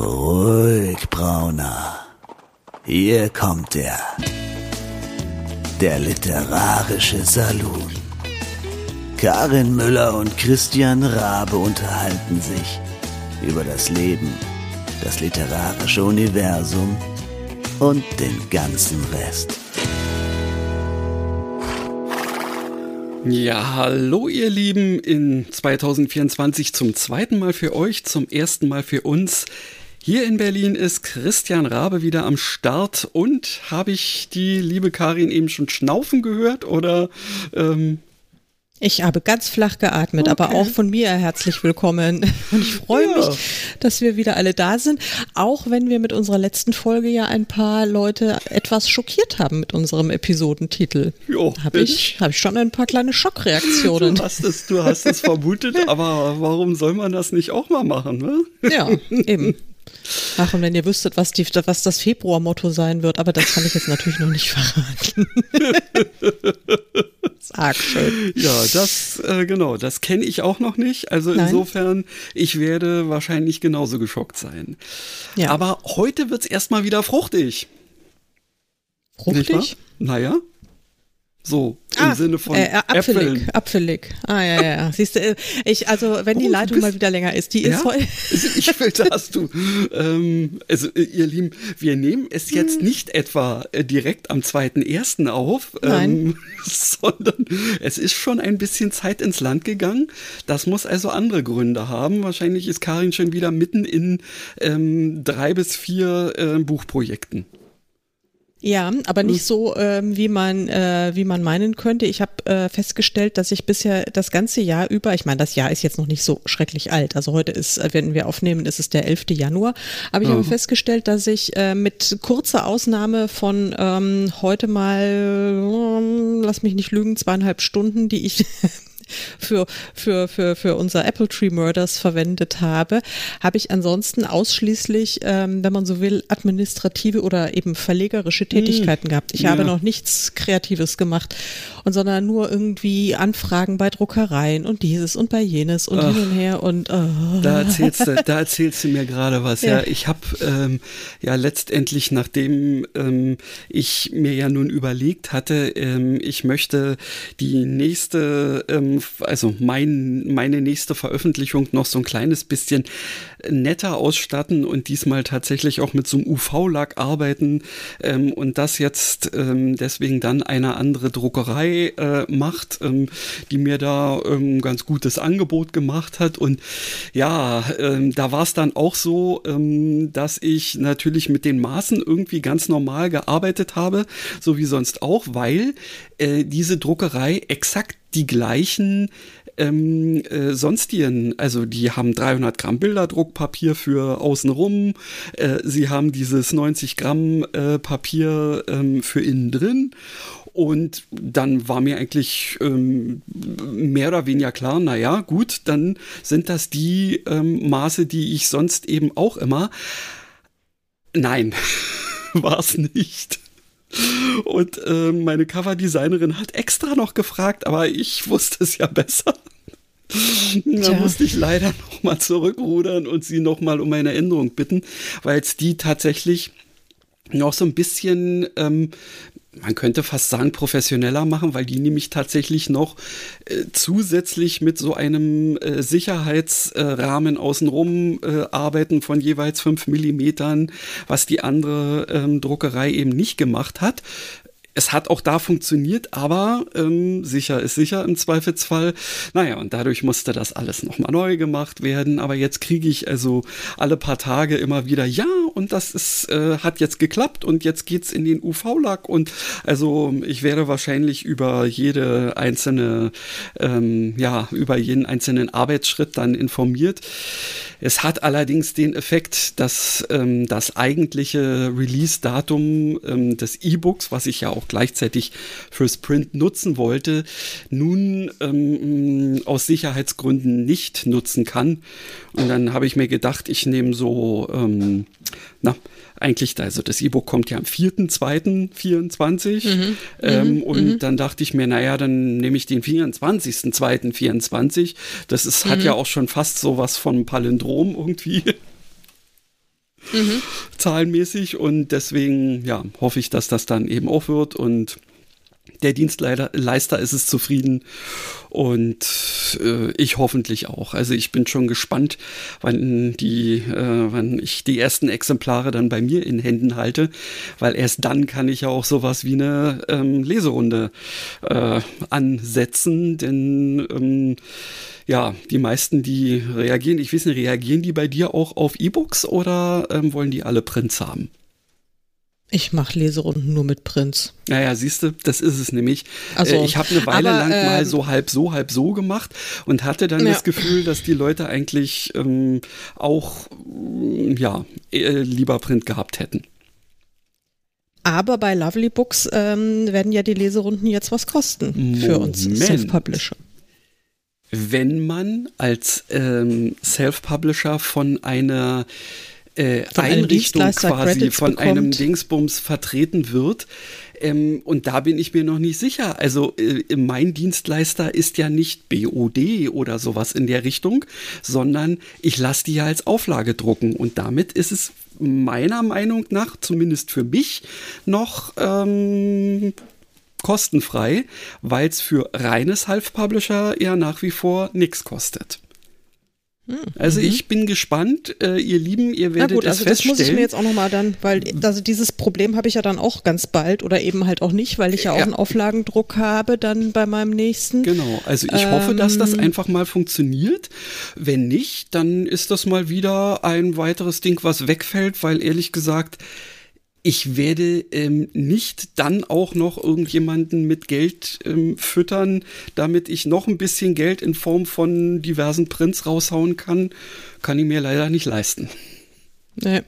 Ruhig, Brauner. Hier kommt er. Der literarische Salon. Karin Müller und Christian Rabe unterhalten sich über das Leben, das literarische Universum und den ganzen Rest. Ja, hallo ihr Lieben, in 2024 zum zweiten Mal für euch, zum ersten Mal für uns. Hier in Berlin ist Christian Rabe wieder am Start und habe ich die liebe Karin eben schon schnaufen gehört oder ähm, ich habe ganz flach geatmet, okay. aber auch von mir herzlich willkommen. Und ich freue ja. mich, dass wir wieder alle da sind, auch wenn wir mit unserer letzten Folge ja ein paar Leute etwas schockiert haben mit unserem Episodentitel. Habe ich, hab ich schon ein paar kleine Schockreaktionen. Du hast es, du hast es vermutet, aber warum soll man das nicht auch mal machen? Ne? Ja, eben. Ach, und wenn ihr wüsstet, was, die, was das Februarmotto sein wird, aber das kann ich jetzt natürlich noch nicht verraten. Sag schön. Ja, das, äh, genau, das kenne ich auch noch nicht. Also Nein. insofern, ich werde wahrscheinlich genauso geschockt sein. Ja. Aber heute wird es erstmal wieder fruchtig. Fruchtig? Naja. So, im ah, Sinne von äh, apfelig, Äpfeln. apfelig. Ah, ja, ja. Siehst du, äh, ich, also, wenn oh, die Leitung bist, mal wieder länger ist, die ja? ist heute. ich will, da hast du, ähm, also, äh, ihr Lieben, wir nehmen es jetzt hm. nicht etwa äh, direkt am 2.1. auf, ähm, sondern es ist schon ein bisschen Zeit ins Land gegangen. Das muss also andere Gründe haben. Wahrscheinlich ist Karin schon wieder mitten in ähm, drei bis vier äh, Buchprojekten. Ja, aber nicht hm. so, ähm, wie man äh, wie man meinen könnte. Ich habe äh, festgestellt, dass ich bisher das ganze Jahr über, ich meine, das Jahr ist jetzt noch nicht so schrecklich alt. Also heute ist, äh, wenn wir aufnehmen, ist es der 11. Januar. Aber ich mhm. habe festgestellt, dass ich äh, mit kurzer Ausnahme von ähm, heute mal, äh, lass mich nicht lügen, zweieinhalb Stunden, die ich für, für, für, für unser Apple Tree Murders verwendet habe, habe ich ansonsten ausschließlich, ähm, wenn man so will, administrative oder eben verlegerische hm. Tätigkeiten mm, gehabt. Ich ja. habe noch nichts Kreatives gemacht und sondern nur irgendwie Anfragen bei Druckereien und dieses und bei jenes und Ach, hin und her und oh. da erzählst du, da erzählst du mir gerade was. Ja, ja ich habe ähm, ja letztendlich, nachdem ähm, ich mir ja nun überlegt hatte, ähm, ich möchte die nächste also mein, meine nächste Veröffentlichung noch so ein kleines bisschen netter ausstatten und diesmal tatsächlich auch mit so einem UV-Lack arbeiten ähm, und das jetzt ähm, deswegen dann eine andere Druckerei äh, macht, ähm, die mir da ähm, ganz gutes Angebot gemacht hat. Und ja, ähm, da war es dann auch so, ähm, dass ich natürlich mit den Maßen irgendwie ganz normal gearbeitet habe, so wie sonst auch, weil äh, diese Druckerei exakt die gleichen ähm, äh, sonstigen, also die haben 300 Gramm Bilderdruckpapier für außenrum, äh, sie haben dieses 90 Gramm äh, Papier ähm, für innen drin und dann war mir eigentlich ähm, mehr oder weniger klar, naja, gut, dann sind das die ähm, Maße, die ich sonst eben auch immer. Nein, war es nicht. Und äh, meine Coverdesignerin hat extra noch gefragt, aber ich wusste es ja besser. Da musste ich leider nochmal zurückrudern und sie nochmal um eine Änderung bitten, weil es die tatsächlich noch so ein bisschen ähm, man könnte fast sagen, professioneller machen, weil die nämlich tatsächlich noch äh, zusätzlich mit so einem äh, Sicherheitsrahmen äh, außenrum arbeiten von jeweils fünf Millimetern, was die andere ähm, Druckerei eben nicht gemacht hat es hat auch da funktioniert, aber ähm, sicher ist sicher im Zweifelsfall. Naja, und dadurch musste das alles nochmal neu gemacht werden. Aber jetzt kriege ich also alle paar Tage immer wieder, ja, und das ist, äh, hat jetzt geklappt und jetzt geht's in den UV-Lack. Und also ich werde wahrscheinlich über jede einzelne, ähm, ja, über jeden einzelnen Arbeitsschritt dann informiert. Es hat allerdings den Effekt, dass ähm, das eigentliche Release-Datum ähm, des E-Books, was ich ja auch gleichzeitig für Sprint nutzen wollte, nun ähm, aus Sicherheitsgründen nicht nutzen kann. Und dann habe ich mir gedacht, ich nehme so, ähm, na, eigentlich, also das E-Book kommt ja am 4.2.24 mhm. ähm, mhm. und mhm. dann dachte ich mir, naja, dann nehme ich den 24.2.24. Das ist, hat mhm. ja auch schon fast sowas von Palindrom irgendwie. Mhm. zahlenmäßig. Und deswegen, ja, hoffe ich, dass das dann eben auch wird und der Dienstleister ist es zufrieden und äh, ich hoffentlich auch. Also ich bin schon gespannt, wann die, äh, wann ich die ersten Exemplare dann bei mir in Händen halte, weil erst dann kann ich ja auch sowas wie eine ähm, Leserunde äh, ansetzen, denn ähm, ja, die meisten, die reagieren, ich weiß nicht, reagieren die bei dir auch auf E-Books oder ähm, wollen die alle Prints haben? Ich mache Leserunden nur mit Prinz. Naja, siehst du, das ist es nämlich. Also, äh, ich habe eine Weile aber, lang äh, mal so halb so, halb so gemacht und hatte dann ja. das Gefühl, dass die Leute eigentlich ähm, auch ja, äh, lieber Print gehabt hätten. Aber bei Lovely Books ähm, werden ja die Leserunden jetzt was kosten Moment. für uns Self-Publisher. Wenn man als ähm, Self-Publisher von einer äh, von Einrichtung quasi von bekommt. einem Dingsbums vertreten wird. Ähm, und da bin ich mir noch nicht sicher. Also äh, mein Dienstleister ist ja nicht BOD oder sowas in der Richtung, sondern ich lasse die ja als Auflage drucken. Und damit ist es meiner Meinung nach, zumindest für mich, noch ähm, kostenfrei, weil es für reines Half-Publisher ja nach wie vor nichts kostet. Hm, also mhm. ich bin gespannt, äh, ihr Lieben, ihr werdet Na gut, also das muss ich mir jetzt auch nochmal dann, weil also dieses Problem habe ich ja dann auch ganz bald oder eben halt auch nicht, weil ich ja auch ja. einen Auflagendruck habe dann bei meinem nächsten. Genau, also ich ähm, hoffe, dass das ähm, einfach mal funktioniert. Wenn nicht, dann ist das mal wieder ein weiteres Ding, was wegfällt, weil ehrlich gesagt, ich werde ähm, nicht dann auch noch irgendjemanden mit Geld ähm, füttern, damit ich noch ein bisschen Geld in Form von diversen Prints raushauen kann. Kann ich mir leider nicht leisten. Nee.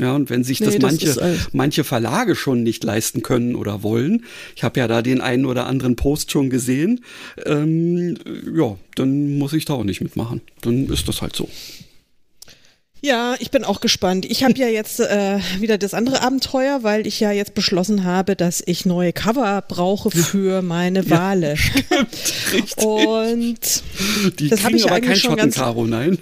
Ja, und wenn sich nee, das manche, das manche Verlage schon nicht leisten können oder wollen, ich habe ja da den einen oder anderen Post schon gesehen, ähm, ja, dann muss ich da auch nicht mitmachen. Dann ist das halt so. Ja, ich bin auch gespannt. Ich habe ja jetzt äh, wieder das andere Abenteuer, weil ich ja jetzt beschlossen habe, dass ich neue Cover brauche für meine Wale. Ja, stimmt, richtig. Und die das habe ich aber eigentlich kein schon ganz nein.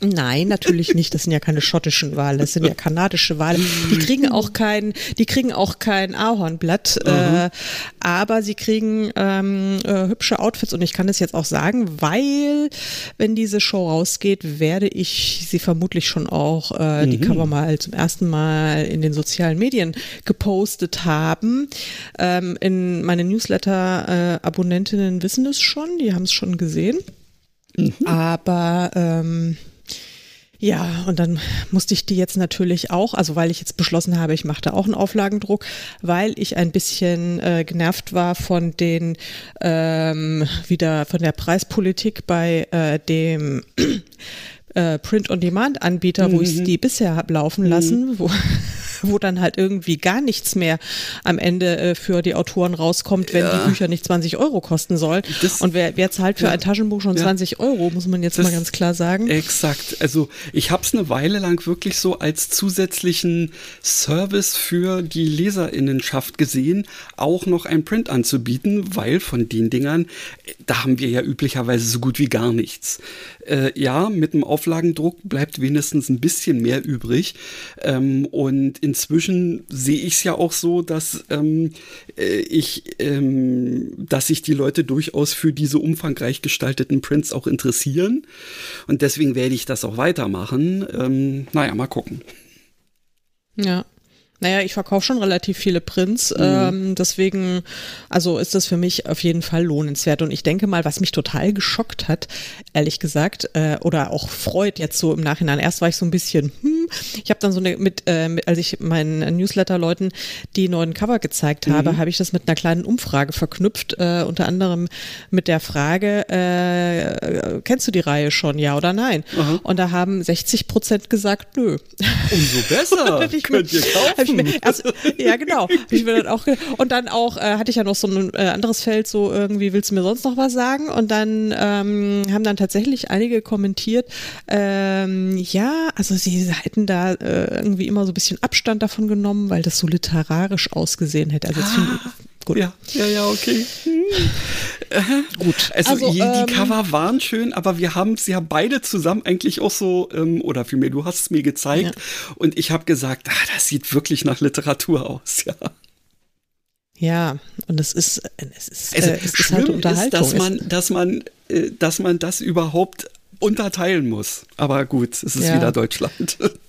Nein, natürlich nicht. Das sind ja keine schottischen Wale, das sind ja kanadische Wale. Die kriegen auch kein, die kriegen auch kein Ahornblatt, äh, aber sie kriegen ähm, äh, hübsche Outfits und ich kann das jetzt auch sagen, weil wenn diese Show rausgeht, werde ich sie vermutlich schon auch äh, mhm. die Cover mal zum ersten Mal in den sozialen Medien gepostet haben. Ähm, in meine Newsletter-Abonnentinnen wissen es schon, die haben es schon gesehen. Mhm. Aber ähm, ja, und dann musste ich die jetzt natürlich auch, also weil ich jetzt beschlossen habe, ich mache da auch einen Auflagendruck, weil ich ein bisschen äh, genervt war von den ähm, wieder von der Preispolitik bei äh, dem äh, Print-on-Demand-Anbieter, mhm. wo ich die bisher habe laufen lassen, mhm. wo wo dann halt irgendwie gar nichts mehr am Ende äh, für die Autoren rauskommt, wenn ja. die Bücher nicht 20 Euro kosten sollen. Das, und wer, wer zahlt für ja. ein Taschenbuch schon ja. 20 Euro, muss man jetzt das, mal ganz klar sagen. Exakt. Also ich habe es eine Weile lang wirklich so als zusätzlichen Service für die Leserinnenschaft gesehen, auch noch ein Print anzubieten, weil von den Dingern, da haben wir ja üblicherweise so gut wie gar nichts. Äh, ja, mit dem Auflagendruck bleibt wenigstens ein bisschen mehr übrig. Ähm, und inzwischen sehe ich es ja auch so, dass ähm, äh, ich, ähm, dass sich die Leute durchaus für diese umfangreich gestalteten Prints auch interessieren. Und deswegen werde ich das auch weitermachen. Ähm, naja, mal gucken. Ja. Naja, ich verkaufe schon relativ viele Prints, mhm. ähm, deswegen, also ist das für mich auf jeden Fall lohnenswert. Und ich denke mal, was mich total geschockt hat, ehrlich gesagt, äh, oder auch freut jetzt so im Nachhinein. Erst war ich so ein bisschen, hm, ich habe dann so eine, mit, äh, mit, als ich meinen Newsletter-Leuten die neuen Cover gezeigt habe, mhm. habe ich das mit einer kleinen Umfrage verknüpft, äh, unter anderem mit der Frage, äh, kennst du die Reihe schon, ja oder nein? Mhm. Und da haben 60 Prozent gesagt, nö. Umso besser, könnt ihr kaufen ich erst, ja, genau. Ich mir dann auch, und dann auch äh, hatte ich ja noch so ein äh, anderes Feld, so irgendwie willst du mir sonst noch was sagen? Und dann ähm, haben dann tatsächlich einige kommentiert, ähm, ja, also sie hätten da äh, irgendwie immer so ein bisschen Abstand davon genommen, weil das so literarisch ausgesehen hätte. Also ah. Gut. Ja, ja, ja, okay. Hm. gut. Also, also die ähm, Cover waren schön, aber wir haben es ja beide zusammen eigentlich auch so, ähm, oder vielmehr, du hast es mir gezeigt ja. und ich habe gesagt, ah, das sieht wirklich nach Literatur aus, ja. Ja, und es ist, es ist, also, äh, es ist halt Unterhaltung. Ist, dass man, dass man, äh, dass man das überhaupt unterteilen muss. Aber gut, es ist ja. wieder Deutschland.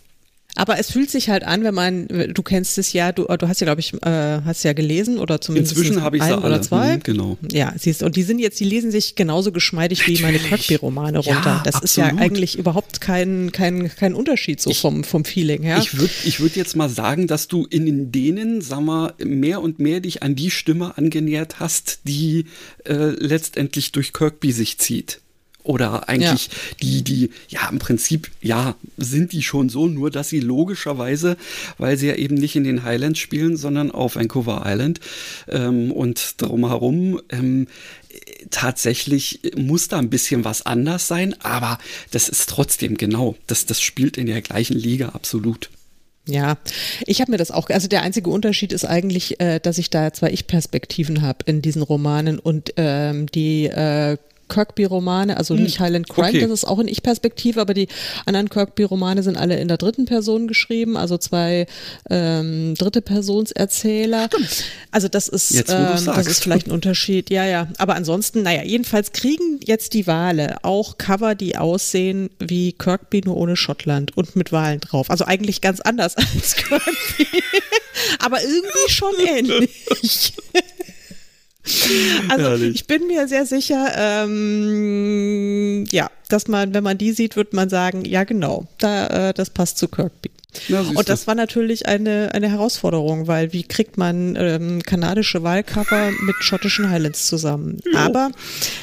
Aber es fühlt sich halt an, wenn man, du kennst es ja, du, du hast ja, glaube ich, äh, hast ja gelesen oder zumindest Inzwischen habe ich ein oder zwei. Mhm, genau. Ja, siehst und die sind jetzt, die lesen sich genauso geschmeidig Natürlich. wie meine Kirkby-Romane runter. Ja, das absolut. ist ja eigentlich überhaupt kein, kein, kein Unterschied so ich, vom, vom Feeling her. Ich würde ich würd jetzt mal sagen, dass du in denen, sag mal, mehr und mehr dich an die Stimme angenähert hast, die äh, letztendlich durch Kirkby sich zieht. Oder eigentlich ja. die, die, ja, im Prinzip, ja, sind die schon so, nur dass sie logischerweise, weil sie ja eben nicht in den Highlands spielen, sondern auf Vancouver Island ähm, und drumherum, ähm, tatsächlich muss da ein bisschen was anders sein, aber das ist trotzdem genau, das, das spielt in der gleichen Liga absolut. Ja, ich habe mir das auch, also der einzige Unterschied ist eigentlich, äh, dass ich da zwei Ich-Perspektiven habe in diesen Romanen und ähm, die äh, Kirkby-Romane, also hm. nicht Highland Crime, okay. das ist auch in Ich-Perspektive, aber die anderen Kirkby-Romane sind alle in der dritten Person geschrieben, also zwei ähm, dritte Personserzähler. Stimmt. Also das ist, jetzt, ähm, das ist vielleicht ein Unterschied. Ja, ja. Aber ansonsten, naja, jedenfalls kriegen jetzt die Wale auch Cover, die aussehen wie Kirkby, nur ohne Schottland und mit Walen drauf. Also eigentlich ganz anders als Kirkby. aber irgendwie schon ähnlich. Also Herrlich. ich bin mir sehr sicher, ähm, ja, dass man, wenn man die sieht, wird man sagen, ja genau, da, äh, das passt zu Kirkby. Ja, und das war natürlich eine, eine Herausforderung, weil wie kriegt man ähm, kanadische Wahlcover mit schottischen Highlands zusammen? Jo. Aber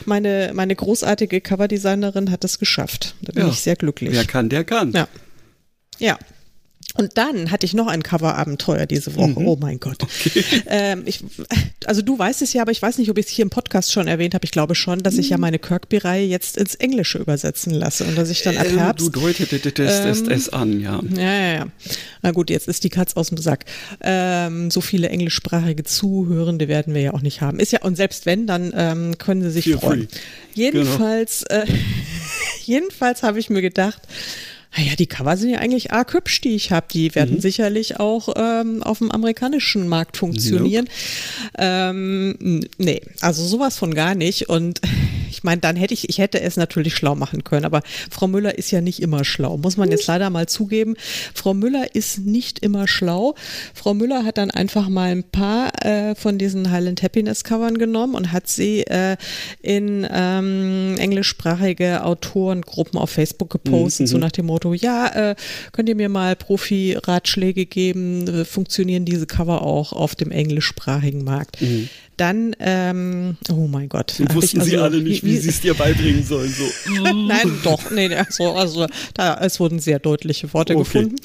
meine, meine großartige Coverdesignerin hat es geschafft. Da bin ja. ich sehr glücklich. Wer kann, der kann. Ja. Ja, und dann hatte ich noch ein Coverabenteuer diese Woche. Mhm. Oh mein Gott. Okay. Ähm, ich, also du weißt es ja, aber ich weiß nicht, ob ich es hier im Podcast schon erwähnt habe. Ich glaube schon, dass ich ja mhm. meine Kirkby-Reihe jetzt ins Englische übersetzen lasse und dass ich dann ab ähm, Herbst. Du deutetest ähm, es an, ja. Ja, ja, ja. Na gut, jetzt ist die Katz aus dem Sack. Ähm, so viele englischsprachige Zuhörende werden wir ja auch nicht haben. Ist ja, und selbst wenn, dann ähm, können sie sich Feel freuen. Free. Jedenfalls, genau. äh, jedenfalls habe ich mir gedacht, naja, die Cover sind ja eigentlich arg hübsch, die ich habe. Die werden mhm. sicherlich auch ähm, auf dem amerikanischen Markt funktionieren. Nope. Ähm, nee, also sowas von gar nicht. Und ich meine, dann hätte ich, ich hätte es natürlich schlau machen können. Aber Frau Müller ist ja nicht immer schlau, muss man jetzt leider mal zugeben. Frau Müller ist nicht immer schlau. Frau Müller hat dann einfach mal ein paar äh, von diesen Highland Happiness Covern genommen und hat sie äh, in ähm, englischsprachige Autorengruppen auf Facebook gepostet, mhm. so nach dem Motto, ja, äh, könnt ihr mir mal Profi-Ratschläge geben, funktionieren diese Cover auch auf dem englischsprachigen Markt? Mhm. Dann, ähm, oh mein Gott. Und wussten also, sie alle nicht, wie, wie sie es dir beibringen sollen. So. Nein, doch, nee, also, also da, es wurden sehr deutliche Worte okay. gefunden.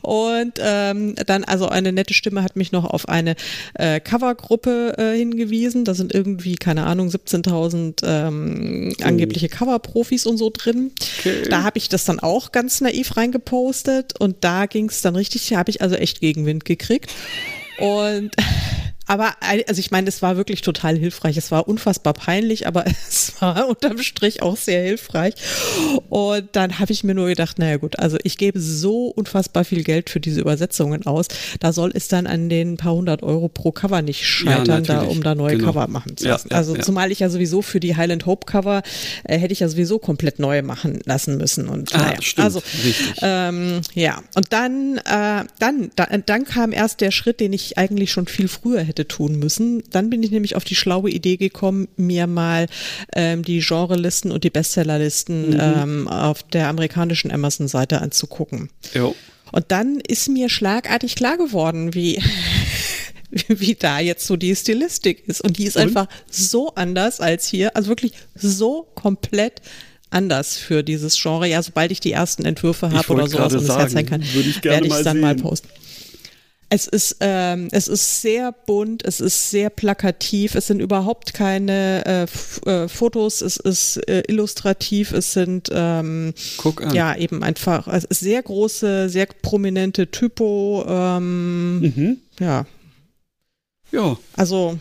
Und ähm, dann, also eine nette Stimme hat mich noch auf eine äh, Covergruppe äh, hingewiesen. Da sind irgendwie, keine Ahnung, 17.000 ähm, oh. angebliche Coverprofis und so drin. Okay. Da habe ich das dann auch ganz naiv reingepostet und da ging es dann richtig, da habe ich also echt Gegenwind gekriegt. Und aber also ich meine, es war wirklich total hilfreich. Es war unfassbar peinlich, aber es war unterm Strich auch sehr hilfreich. Und dann habe ich mir nur gedacht, naja gut, also ich gebe so unfassbar viel Geld für diese Übersetzungen aus. Da soll es dann an den paar hundert Euro pro Cover nicht scheitern, ja, da, um da neue genau. Cover machen zu lassen. Ja, ja, also zumal ich ja sowieso für die Highland Hope Cover äh, hätte ich ja sowieso komplett neu machen lassen müssen. Und ah, naja, stimmt, also ähm, ja. Und dann, äh, dann, da, dann kam erst der Schritt, den ich eigentlich schon viel früher hätte hätte tun müssen. Dann bin ich nämlich auf die schlaue Idee gekommen, mir mal ähm, die Genrelisten und die Bestsellerlisten mhm. ähm, auf der amerikanischen Amazon-Seite anzugucken. Jo. Und dann ist mir schlagartig klar geworden, wie wie da jetzt so die Stilistik ist. Und die ist und? einfach so anders als hier. Also wirklich so komplett anders für dieses Genre. Ja, sobald ich die ersten Entwürfe habe oder sowas und es herzeigen kann, werde ich es dann sehen. mal posten. Es ist, ähm, es ist sehr bunt, es ist sehr plakativ, es sind überhaupt keine äh, äh, Fotos, es ist äh, illustrativ, es sind ähm, ja eben einfach es ist sehr große, sehr prominente Typo, ähm, mhm. ja. Ja. Also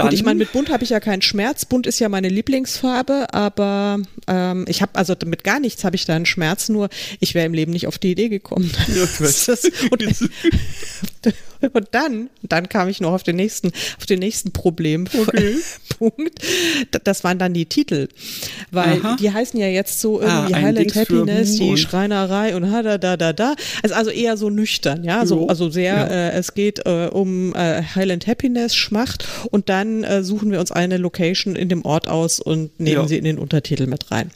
dann, Gut, ich meine, mit bunt habe ich ja keinen Schmerz. Bunt ist ja meine Lieblingsfarbe, aber ähm, ich habe also mit gar nichts habe ich da einen Schmerz, nur ich wäre im Leben nicht auf die Idee gekommen. Ja, und, und, dann, dann kam ich noch auf den nächsten, auf den nächsten Problempunkt. Okay. Das waren dann die Titel. Weil Aha. die heißen ja jetzt so irgendwie ah, Highland Happiness, die Schreinerei und ha da da da da. Also, also eher so nüchtern, ja. So, also sehr, ja. äh, es geht äh, um äh, Highland Happiness, Schmacht und dann äh, suchen wir uns eine Location in dem Ort aus und nehmen ja. sie in den Untertitel mit rein.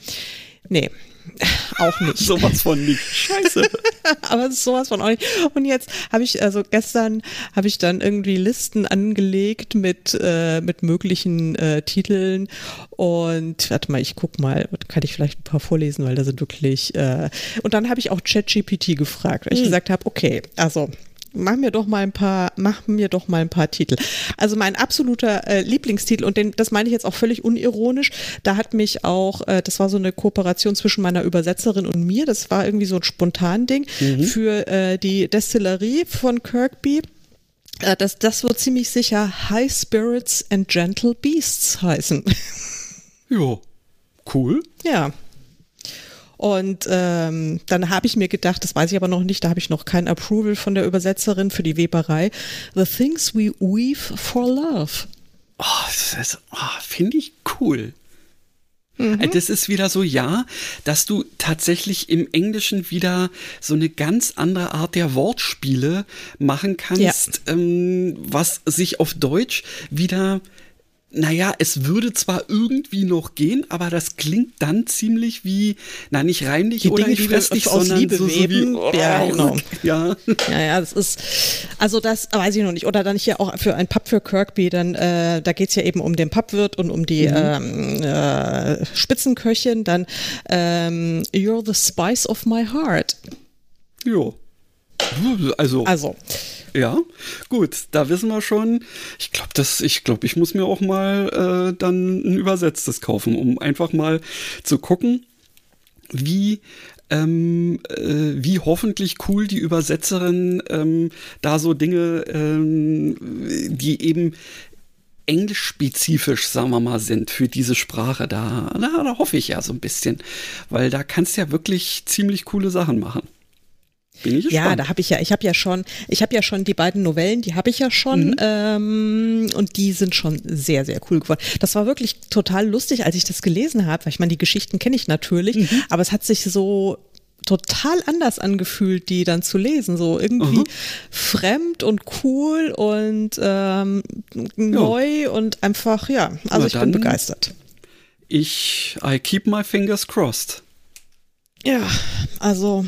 Nee, auch nicht. sowas von nicht. Scheiße. Aber sowas von auch nicht. Und jetzt habe ich, also gestern habe ich dann irgendwie Listen angelegt mit, äh, mit möglichen äh, Titeln. Und warte mal, ich guck mal, kann ich vielleicht ein paar vorlesen, weil da sind wirklich. Äh, und dann habe ich auch ChatGPT gefragt, weil ich hm. gesagt habe, okay, also mach mir doch mal ein paar, mach mir doch mal ein paar Titel. Also mein absoluter äh, Lieblingstitel und den, das meine ich jetzt auch völlig unironisch. Da hat mich auch, äh, das war so eine Kooperation zwischen meiner Übersetzerin und mir. Das war irgendwie so ein spontan Ding mhm. für äh, die Destillerie von Kirkby. Äh, das, das wird ziemlich sicher High Spirits and Gentle Beasts heißen. Ja, cool. Ja, und ähm, dann habe ich mir gedacht, das weiß ich aber noch nicht, da habe ich noch kein Approval von der Übersetzerin für die Weberei. The Things We Weave for Love. Oh, oh, finde ich cool. Mhm. Äh, das ist wieder so, ja, dass du tatsächlich im Englischen wieder so eine ganz andere Art der Wortspiele machen kannst, ja. ähm, was sich auf Deutsch wieder naja, es würde zwar irgendwie noch gehen, aber das klingt dann ziemlich wie, na nicht reinlich die oder Dinge, nicht festlich, sondern Liebe so, weben. so wie, oh, ja, genau. Ja. ja, ja, das ist, also das weiß ich noch nicht. Oder dann hier auch für ein Pub für Kirkby, dann, äh, da geht's ja eben um den Pubwirt und um die mhm. ähm, äh, Spitzenköchin, dann ähm, You're the spice of my heart. Jo. Also. Also. Ja, gut, da wissen wir schon. Ich glaube, ich glaube, ich muss mir auch mal äh, dann ein übersetztes kaufen, um einfach mal zu gucken, wie ähm, äh, wie hoffentlich cool die Übersetzerin ähm, da so Dinge, ähm, die eben englischspezifisch, sagen wir mal, sind für diese Sprache. Da, da, da hoffe ich ja so ein bisschen, weil da kannst du ja wirklich ziemlich coole Sachen machen. Bin ich ja, da habe ich ja, ich habe ja schon, ich habe ja schon die beiden Novellen, die habe ich ja schon mhm. ähm, und die sind schon sehr, sehr cool geworden. Das war wirklich total lustig, als ich das gelesen habe, weil ich meine, die Geschichten kenne ich natürlich, mhm. aber es hat sich so total anders angefühlt, die dann zu lesen. So irgendwie mhm. fremd und cool und ähm, neu ja. und einfach, ja, also Na ich bin begeistert. Ich, I keep my fingers crossed. Ja, also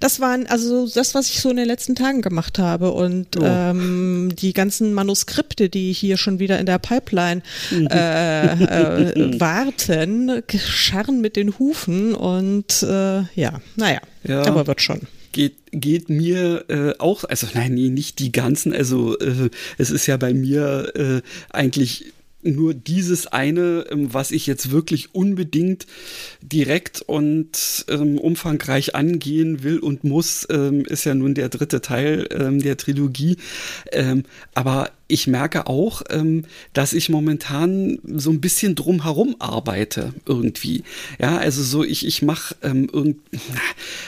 das waren also das, was ich so in den letzten Tagen gemacht habe und oh. ähm, die ganzen Manuskripte, die hier schon wieder in der Pipeline mhm. äh, äh, warten, scharren mit den Hufen und äh, ja, naja, ja. aber wird schon geht, geht mir äh, auch, also nein, nee, nicht die ganzen, also äh, es ist ja bei mir äh, eigentlich nur dieses eine, ähm, was ich jetzt wirklich unbedingt direkt und ähm, umfangreich angehen will und muss, ähm, ist ja nun der dritte Teil ähm, der Trilogie. Ähm, aber ich merke auch, ähm, dass ich momentan so ein bisschen drumherum arbeite irgendwie. Ja, also so ich ich mache ähm, irgend,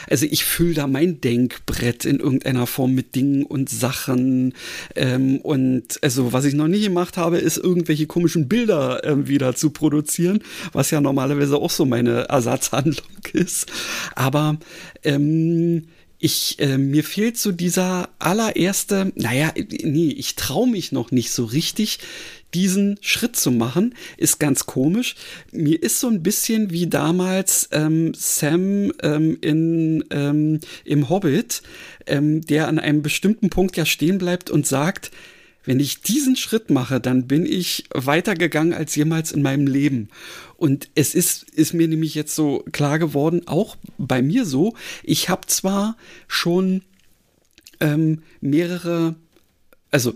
also ich fülle da mein Denkbrett in irgendeiner Form mit Dingen und Sachen ähm, und also was ich noch nie gemacht habe, ist irgendwelche komischen Bilder ähm, wieder zu produzieren, was ja normalerweise auch so meine Ersatzhandlung ist. Aber ähm, ich, äh, mir fehlt so dieser allererste, naja, nee, ich traue mich noch nicht so richtig, diesen Schritt zu machen, ist ganz komisch. Mir ist so ein bisschen wie damals ähm, Sam ähm, in, ähm, im Hobbit, ähm, der an einem bestimmten Punkt ja stehen bleibt und sagt, wenn ich diesen Schritt mache, dann bin ich weitergegangen als jemals in meinem Leben. Und es ist, ist mir nämlich jetzt so klar geworden, auch bei mir so, ich habe zwar schon ähm, mehrere, also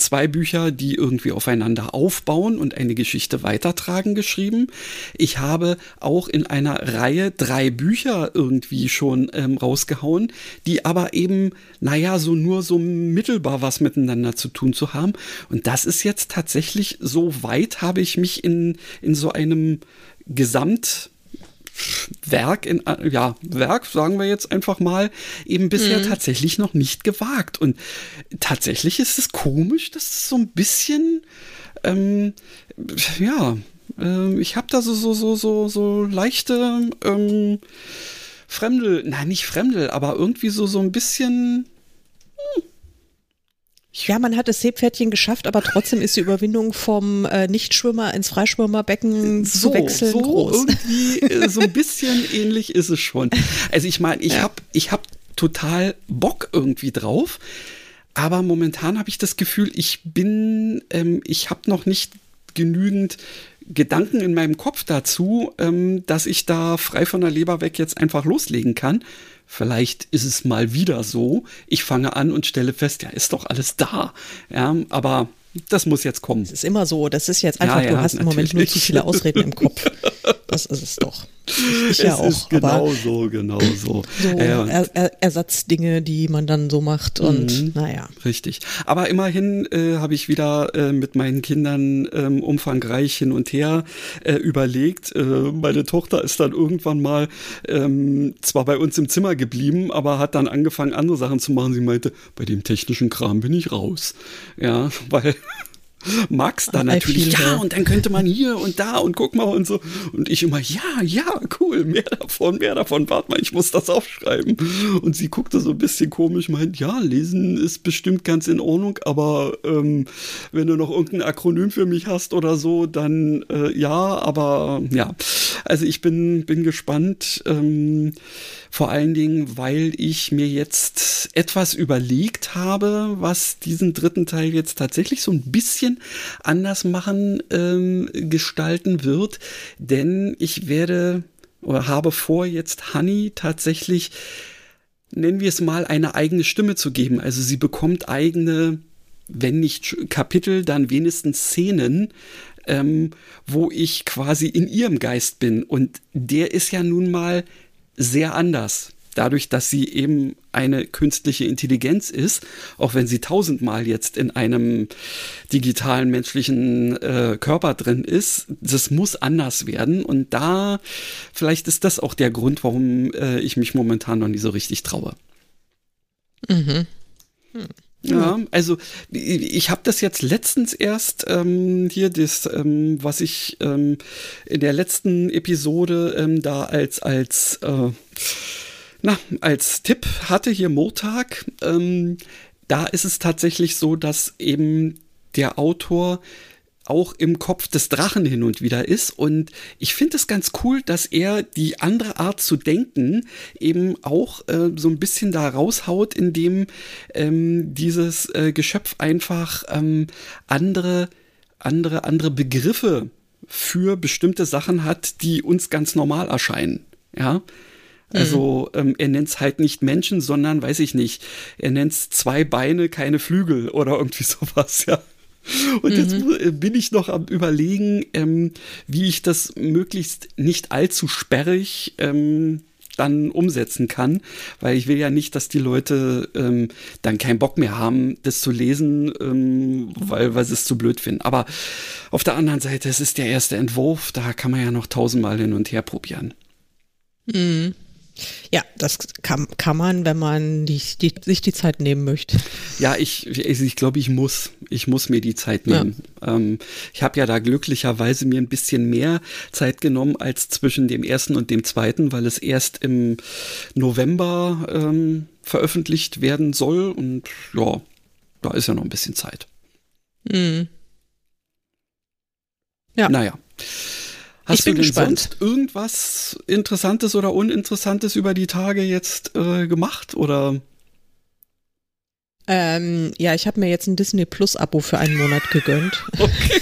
zwei Bücher, die irgendwie aufeinander aufbauen und eine Geschichte weitertragen, geschrieben. Ich habe auch in einer Reihe drei Bücher irgendwie schon ähm, rausgehauen, die aber eben, naja, so nur so mittelbar was miteinander zu tun zu haben. Und das ist jetzt tatsächlich so weit, habe ich mich in, in so einem Gesamt Werk in ja Werk sagen wir jetzt einfach mal eben bisher mhm. tatsächlich noch nicht gewagt und tatsächlich ist es komisch, dass es so ein bisschen ähm, ja äh, ich habe da so so so so so leichte ähm, Fremdel, nein nicht Fremdel, aber irgendwie so so ein bisschen ja, man hat das Seepferdchen geschafft, aber trotzdem ist die Überwindung vom äh, Nichtschwimmer ins Freischwimmerbecken so, zu wechseln so groß. Irgendwie äh, so ein bisschen ähnlich ist es schon. Also ich meine, ich ja. habe ich hab total Bock irgendwie drauf, aber momentan habe ich das Gefühl, ich bin, ähm, ich habe noch nicht genügend Gedanken in meinem Kopf dazu, ähm, dass ich da frei von der Leber weg jetzt einfach loslegen kann. Vielleicht ist es mal wieder so. Ich fange an und stelle fest, ja, ist doch alles da. Ja, aber das muss jetzt kommen. Es ist immer so. Das ist jetzt einfach, ja, ja, du hast natürlich. im Moment nur zu viele Ausreden im Kopf. Das ist es doch. Ich ja es auch. Ist genau so, genau so. so äh, er, er, Ersatzdinge, die man dann so macht und mhm, naja. Richtig. Aber immerhin äh, habe ich wieder äh, mit meinen Kindern ähm, umfangreich hin und her äh, überlegt. Äh, meine Tochter ist dann irgendwann mal ähm, zwar bei uns im Zimmer geblieben, aber hat dann angefangen, andere Sachen zu machen. Sie meinte, bei dem technischen Kram bin ich raus. Ja, weil Max dann natürlich, ja, und dann könnte man hier und da und guck mal und so. Und ich immer, ja, ja, cool, mehr davon, mehr davon, warte mal, ich muss das aufschreiben. Und sie guckte so ein bisschen komisch, meint, ja, lesen ist bestimmt ganz in Ordnung, aber ähm, wenn du noch irgendein Akronym für mich hast oder so, dann äh, ja, aber ja. Also ich bin, bin gespannt. Ähm, vor allen Dingen, weil ich mir jetzt etwas überlegt habe, was diesen dritten Teil jetzt tatsächlich so ein bisschen anders machen, ähm, gestalten wird. Denn ich werde oder habe vor, jetzt Honey tatsächlich, nennen wir es mal, eine eigene Stimme zu geben. Also sie bekommt eigene wenn nicht Kapitel, dann wenigstens Szenen, ähm, wo ich quasi in ihrem Geist bin. Und der ist ja nun mal sehr anders. Dadurch, dass sie eben eine künstliche Intelligenz ist, auch wenn sie tausendmal jetzt in einem digitalen menschlichen äh, Körper drin ist, das muss anders werden. Und da, vielleicht ist das auch der Grund, warum äh, ich mich momentan noch nie so richtig traue. Mhm. Hm. Ja, also ich habe das jetzt letztens erst ähm, hier, das, ähm, was ich ähm, in der letzten Episode ähm, da als als äh, na als Tipp hatte hier Montag. Ähm, da ist es tatsächlich so, dass eben der Autor auch im Kopf des Drachen hin und wieder ist. Und ich finde es ganz cool, dass er die andere Art zu denken eben auch äh, so ein bisschen da raushaut, indem ähm, dieses äh, Geschöpf einfach ähm, andere, andere, andere Begriffe für bestimmte Sachen hat, die uns ganz normal erscheinen. Ja. Also mhm. ähm, er nennt es halt nicht Menschen, sondern weiß ich nicht, er nennt es zwei Beine, keine Flügel oder irgendwie sowas, ja. Und jetzt mhm. bin ich noch am Überlegen, ähm, wie ich das möglichst nicht allzu sperrig ähm, dann umsetzen kann, weil ich will ja nicht, dass die Leute ähm, dann keinen Bock mehr haben, das zu lesen, ähm, weil, weil sie es zu blöd finden. Aber auf der anderen Seite, es ist der erste Entwurf, da kann man ja noch tausendmal hin und her probieren. Mhm. Ja, das kann, kann man, wenn man die, die, sich die Zeit nehmen möchte. Ja, ich, ich, ich glaube, ich muss. Ich muss mir die Zeit nehmen. Ja. Ähm, ich habe ja da glücklicherweise mir ein bisschen mehr Zeit genommen als zwischen dem ersten und dem zweiten, weil es erst im November ähm, veröffentlicht werden soll. Und ja, da ist ja noch ein bisschen Zeit. Mhm. Ja. Naja. Hast ich bin du denn gespannt. sonst irgendwas Interessantes oder Uninteressantes über die Tage jetzt äh, gemacht oder? Ähm, ja, ich habe mir jetzt ein Disney Plus Abo für einen Monat gegönnt. Okay.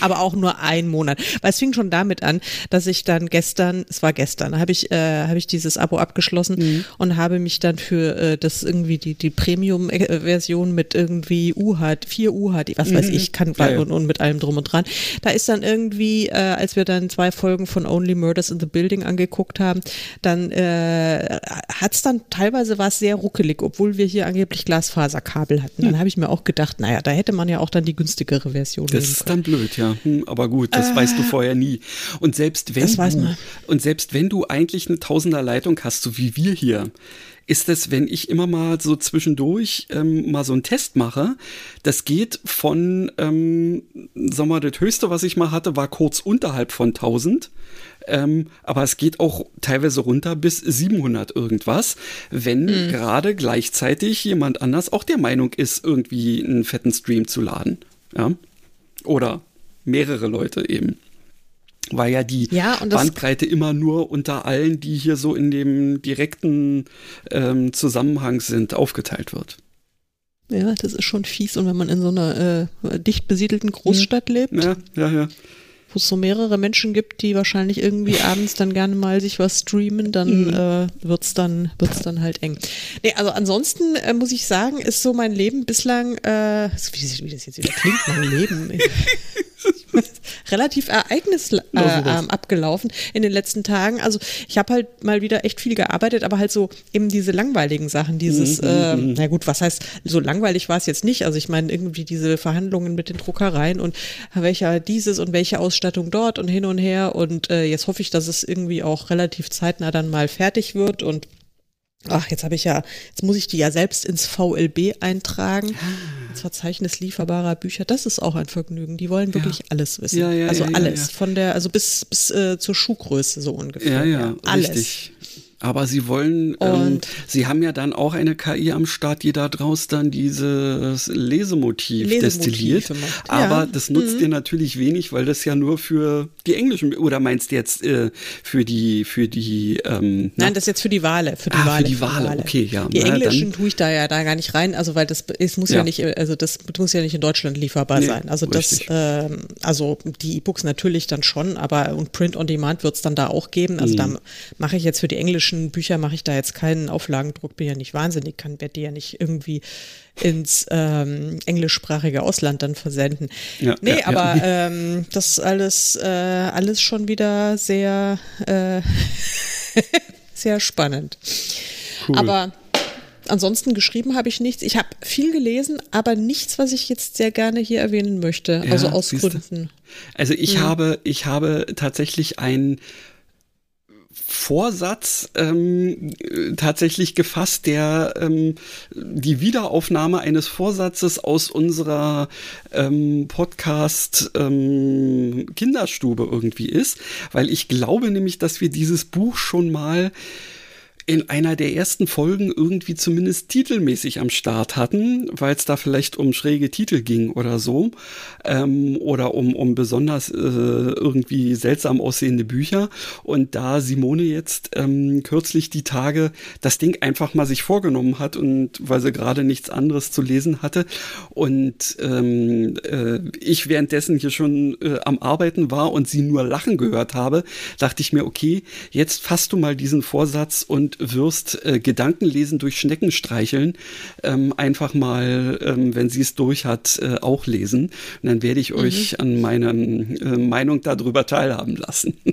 Aber auch nur ein Monat. Weil es fing schon damit an, dass ich dann gestern, es war gestern, habe ich, äh, habe ich dieses Abo abgeschlossen mhm. und habe mich dann für äh, das irgendwie die, die Premium-Version mit irgendwie UHD, 4 UHD, was weiß mhm. ich, kann ja, ja. Und, und mit allem drum und dran. Da ist dann irgendwie, äh, als wir dann zwei Folgen von Only Murders in the Building angeguckt haben, dann äh, hat es dann teilweise war es sehr ruckelig, obwohl wir hier angeblich Glasfaserkabel hatten. Dann habe ich mir auch gedacht, naja, da hätte man ja auch dann die günstigere Version. Das ist dann blöd, ja. Hm, aber gut, das äh, weißt du vorher nie. Und selbst wenn du, und selbst wenn du eigentlich eine Tausenderleitung hast, so wie wir hier, ist es, wenn ich immer mal so zwischendurch ähm, mal so einen Test mache, das geht von, ähm, sag mal, das höchste, was ich mal hatte, war kurz unterhalb von 1000. Ähm, aber es geht auch teilweise runter bis 700 irgendwas, wenn mhm. gerade gleichzeitig jemand anders auch der Meinung ist, irgendwie einen fetten Stream zu laden. Ja? Oder mehrere Leute eben weil ja die ja, Bandbreite immer nur unter allen, die hier so in dem direkten ähm, Zusammenhang sind, aufgeteilt wird. Ja, das ist schon fies. Und wenn man in so einer äh, dicht besiedelten Großstadt hm. lebt, ja, ja, ja. wo es so mehrere Menschen gibt, die wahrscheinlich irgendwie abends dann gerne mal sich was streamen, dann mhm. äh, wird's dann wird's dann halt eng. Nee, also ansonsten äh, muss ich sagen, ist so mein Leben bislang, äh, wie, wie das jetzt wieder klingt, mein Leben. relativ ereignisarm äh, abgelaufen in den letzten Tagen. Also ich habe halt mal wieder echt viel gearbeitet, aber halt so eben diese langweiligen Sachen, dieses, mhm, äh, na gut, was heißt, so langweilig war es jetzt nicht. Also ich meine irgendwie diese Verhandlungen mit den Druckereien und welcher dieses und welche Ausstattung dort und hin und her. Und äh, jetzt hoffe ich, dass es irgendwie auch relativ zeitnah dann mal fertig wird und Ach, jetzt habe ich ja, jetzt muss ich die ja selbst ins VLB eintragen. Ins Verzeichnis lieferbarer Bücher. Das ist auch ein Vergnügen. Die wollen wirklich ja. alles wissen. Ja, ja, also alles. Von der, also bis, bis äh, zur Schuhgröße so ungefähr. Ja, ja, alles. Richtig. Aber sie wollen, ähm, sie haben ja dann auch eine KI am Start, die da draus dann dieses Lesemotiv, Lesemotiv destilliert. Macht. Aber ja. das nutzt mhm. dir natürlich wenig, weil das ja nur für die englischen, oder meinst du jetzt äh, für die, für die, ähm, Nein, das ist jetzt für die Wale, für die ah, Wale. Für die Wale, okay, ja. Die Na, englischen tue ich da ja da gar nicht rein, also weil das, es muss ja, ja nicht, also das muss ja nicht in Deutschland lieferbar nee, sein. Also richtig. das, ähm, also die E-Books natürlich dann schon, aber und Print on Demand wird es dann da auch geben. Also mhm. da mache ich jetzt für die englischen englischen Bücher mache ich da jetzt keinen Auflagendruck, bin ja nicht wahnsinnig, kann werde die ja nicht irgendwie ins ähm, englischsprachige Ausland dann versenden. Ja, nee, ja, aber ja. Ähm, das ist alles, äh, alles schon wieder sehr, äh, sehr spannend. Cool. Aber ansonsten geschrieben habe ich nichts. Ich habe viel gelesen, aber nichts, was ich jetzt sehr gerne hier erwähnen möchte. also aus Gründen. Also ich hm. habe, ich habe tatsächlich ein Vorsatz ähm, tatsächlich gefasst, der ähm, die Wiederaufnahme eines Vorsatzes aus unserer ähm, Podcast ähm, Kinderstube irgendwie ist, weil ich glaube nämlich, dass wir dieses Buch schon mal in einer der ersten Folgen irgendwie zumindest titelmäßig am Start hatten, weil es da vielleicht um schräge Titel ging oder so ähm, oder um, um besonders äh, irgendwie seltsam aussehende Bücher. Und da Simone jetzt ähm, kürzlich die Tage das Ding einfach mal sich vorgenommen hat und weil sie gerade nichts anderes zu lesen hatte und ähm, äh, ich währenddessen hier schon äh, am Arbeiten war und sie nur lachen gehört habe, dachte ich mir, okay, jetzt fasst du mal diesen Vorsatz und wirst äh, Gedankenlesen durch Schnecken streicheln, ähm, einfach mal, ähm, wenn sie es durch hat, äh, auch lesen. Und dann werde ich mhm. euch an meiner äh, Meinung darüber teilhaben lassen.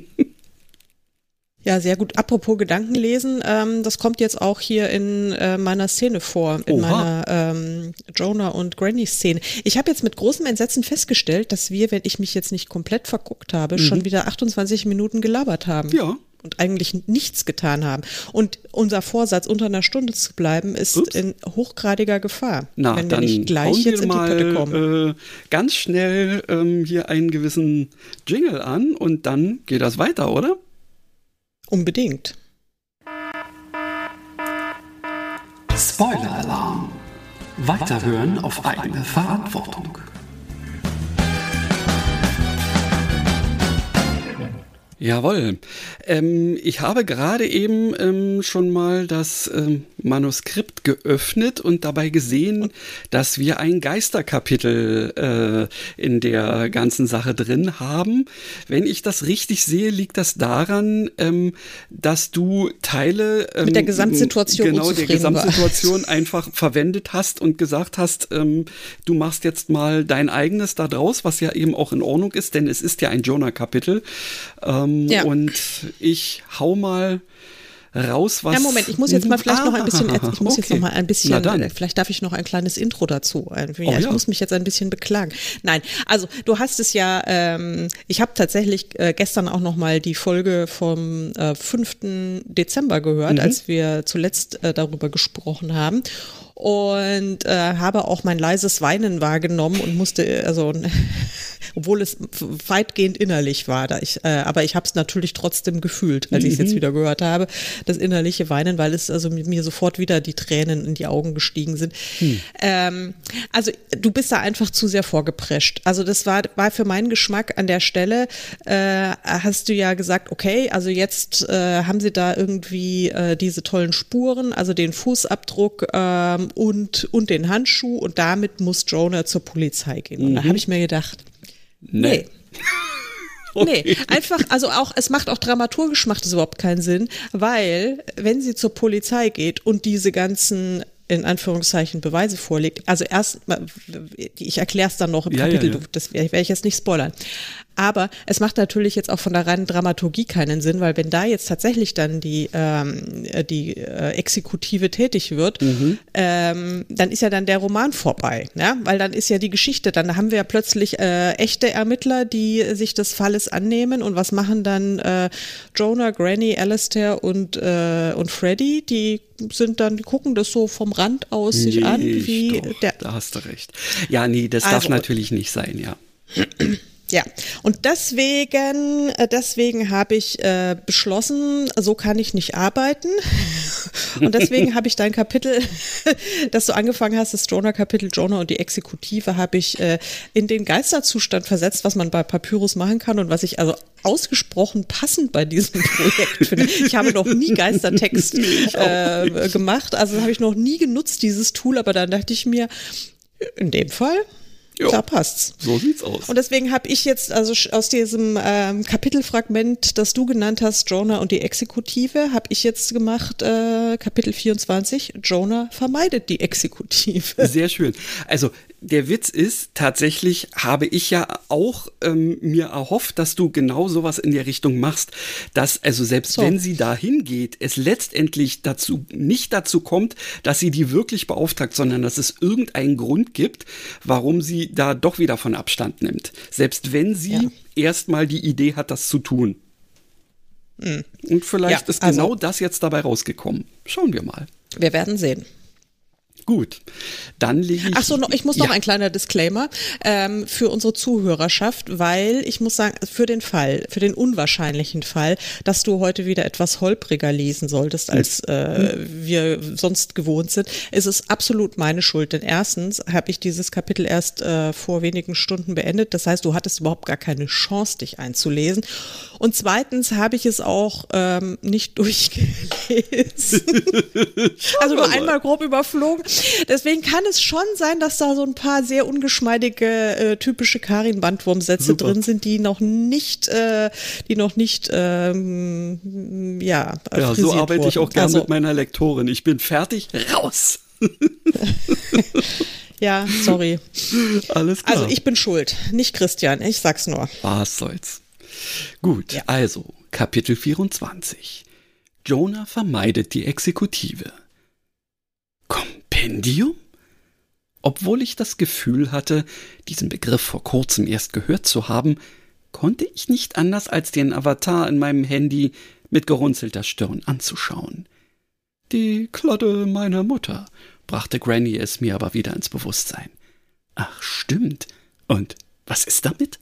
Ja, sehr gut. Apropos Gedankenlesen, ähm, das kommt jetzt auch hier in äh, meiner Szene vor, in Oha. meiner ähm, Jonah und Granny Szene. Ich habe jetzt mit großem Entsetzen festgestellt, dass wir, wenn ich mich jetzt nicht komplett verguckt habe, mhm. schon wieder 28 Minuten gelabert haben. Ja und eigentlich nichts getan haben. Und unser Vorsatz, unter einer Stunde zu bleiben, ist Ups. in hochgradiger Gefahr. Na, wenn wir nicht gleich jetzt in die Pötte kommen. Äh, ganz schnell ähm, hier einen gewissen Jingle an und dann geht das weiter, oder? Unbedingt. Spoiler-Alarm. Weiterhören auf eigene Verantwortung. Jawohl. Ähm, ich habe gerade eben ähm, schon mal das ähm, Manuskript geöffnet und dabei gesehen, dass wir ein Geisterkapitel äh, in der ganzen Sache drin haben. Wenn ich das richtig sehe, liegt das daran, ähm, dass du Teile ähm, mit der Gesamtsituation genau der Gesamtsituation war. einfach verwendet hast und gesagt hast, ähm, du machst jetzt mal dein eigenes da draus, was ja eben auch in Ordnung ist, denn es ist ja ein Jonah-Kapitel. Ähm, ja. Und ich hau mal raus, was. Ja, Moment, ich muss jetzt mal vielleicht ah, noch ein bisschen, ich muss okay. jetzt noch mal ein bisschen, vielleicht darf ich noch ein kleines Intro dazu. Ja, oh, ja. Ich muss mich jetzt ein bisschen beklagen. Nein, also du hast es ja, ähm, ich habe tatsächlich äh, gestern auch noch mal die Folge vom äh, 5. Dezember gehört, mhm. als wir zuletzt äh, darüber gesprochen haben und äh, habe auch mein leises Weinen wahrgenommen und musste, also obwohl es weitgehend innerlich war, da ich, äh, aber ich habe es natürlich trotzdem gefühlt, als ich es jetzt mhm. wieder gehört habe, das innerliche Weinen, weil es also mir sofort wieder die Tränen in die Augen gestiegen sind. Hm. Ähm, also du bist da einfach zu sehr vorgeprescht. Also das war, war für meinen Geschmack an der Stelle, äh, hast du ja gesagt, okay, also jetzt äh, haben sie da irgendwie äh, diese tollen Spuren, also den Fußabdruck ähm, und, und den Handschuh und damit muss Jonah zur Polizei gehen. Und mhm. da habe ich mir gedacht, nee. nee. Okay. Nee, einfach, also auch, es macht auch dramaturgisch macht es überhaupt keinen Sinn, weil, wenn sie zur Polizei geht und diese ganzen in Anführungszeichen Beweise vorlegt. Also erst, ich erkläre es dann noch im ja, Kapitel, ja, ja. das werde ich jetzt nicht spoilern. Aber es macht natürlich jetzt auch von der reinen Dramaturgie keinen Sinn, weil wenn da jetzt tatsächlich dann die, ähm, die äh, Exekutive tätig wird, mhm. ähm, dann ist ja dann der Roman vorbei, ja? weil dann ist ja die Geschichte, dann haben wir ja plötzlich äh, echte Ermittler, die sich des Falles annehmen und was machen dann äh, Jonah, Granny, Alistair und, äh, und Freddy, die sind dann, die gucken das so vom Rand aus sich nee, an, wie doch, der. Da hast du recht. Ja, nee, das also, darf natürlich nicht sein, ja. Ja, und deswegen, äh, deswegen habe ich äh, beschlossen, so kann ich nicht arbeiten. Und deswegen habe ich dein Kapitel, das du angefangen hast, das Jonah-Kapitel Jonah und die Exekutive, habe ich äh, in den Geisterzustand versetzt, was man bei Papyrus machen kann und was ich also ausgesprochen passend bei diesem Projekt finde. Ich habe noch nie Geistertext äh, gemacht, also habe ich noch nie genutzt, dieses Tool, aber dann dachte ich mir, in dem Fall Jo, da passt's. So sieht's aus. Und deswegen habe ich jetzt also aus diesem ähm, Kapitelfragment, das du genannt hast, Jonah und die Exekutive, habe ich jetzt gemacht äh, Kapitel 24. Jonah vermeidet die Exekutive. Sehr schön. Also der Witz ist, tatsächlich habe ich ja auch ähm, mir erhofft, dass du genau sowas in der Richtung machst, dass also selbst so. wenn sie da hingeht, es letztendlich dazu nicht dazu kommt, dass sie die wirklich beauftragt, sondern dass es irgendeinen Grund gibt, warum sie da doch wieder von Abstand nimmt. Selbst wenn sie ja. erstmal die Idee hat, das zu tun. Mhm. Und vielleicht ja, ist genau also, das jetzt dabei rausgekommen. Schauen wir mal. Wir werden sehen. Gut, dann lege ich. Ach so, ich muss noch ja. ein kleiner Disclaimer ähm, für unsere Zuhörerschaft, weil ich muss sagen, für den Fall, für den unwahrscheinlichen Fall, dass du heute wieder etwas holpriger lesen solltest, als äh, wir sonst gewohnt sind, ist es absolut meine Schuld. Denn erstens habe ich dieses Kapitel erst äh, vor wenigen Stunden beendet. Das heißt, du hattest überhaupt gar keine Chance, dich einzulesen. Und zweitens habe ich es auch ähm, nicht durchgelesen. also nur einmal grob überflogen. Deswegen kann es schon sein, dass da so ein paar sehr ungeschmeidige äh, typische Karin-Bandwurmsätze drin sind, die noch nicht, äh, die noch nicht, ähm, ja. Ja, so arbeite wurden. ich auch gerne also, mit meiner Lektorin. Ich bin fertig, raus. ja, sorry. Alles klar. Also ich bin schuld, nicht Christian. Ich sag's nur. Was soll's. Gut, ja. also Kapitel 24. Jonah vermeidet die Exekutive. Kompendium? Obwohl ich das Gefühl hatte, diesen Begriff vor kurzem erst gehört zu haben, konnte ich nicht anders als den Avatar in meinem Handy mit gerunzelter Stirn anzuschauen. Die Klodde meiner Mutter, brachte Granny es mir aber wieder ins Bewusstsein. Ach, stimmt. Und was ist damit?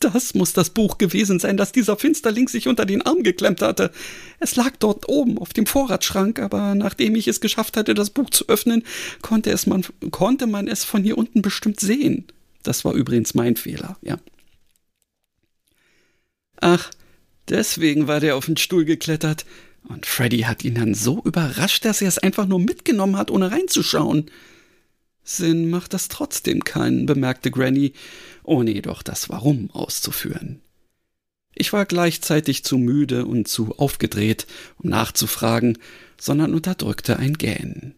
Das muss das Buch gewesen sein, das dieser Finsterling sich unter den Arm geklemmt hatte. Es lag dort oben auf dem Vorratsschrank, aber nachdem ich es geschafft hatte, das Buch zu öffnen, konnte, es man, konnte man es von hier unten bestimmt sehen. Das war übrigens mein Fehler, ja. Ach, deswegen war der auf den Stuhl geklettert. Und Freddy hat ihn dann so überrascht, dass er es einfach nur mitgenommen hat, ohne reinzuschauen. Sinn macht das trotzdem keinen, bemerkte Granny, ohne jedoch das Warum auszuführen. Ich war gleichzeitig zu müde und zu aufgedreht, um nachzufragen, sondern unterdrückte ein Gähnen.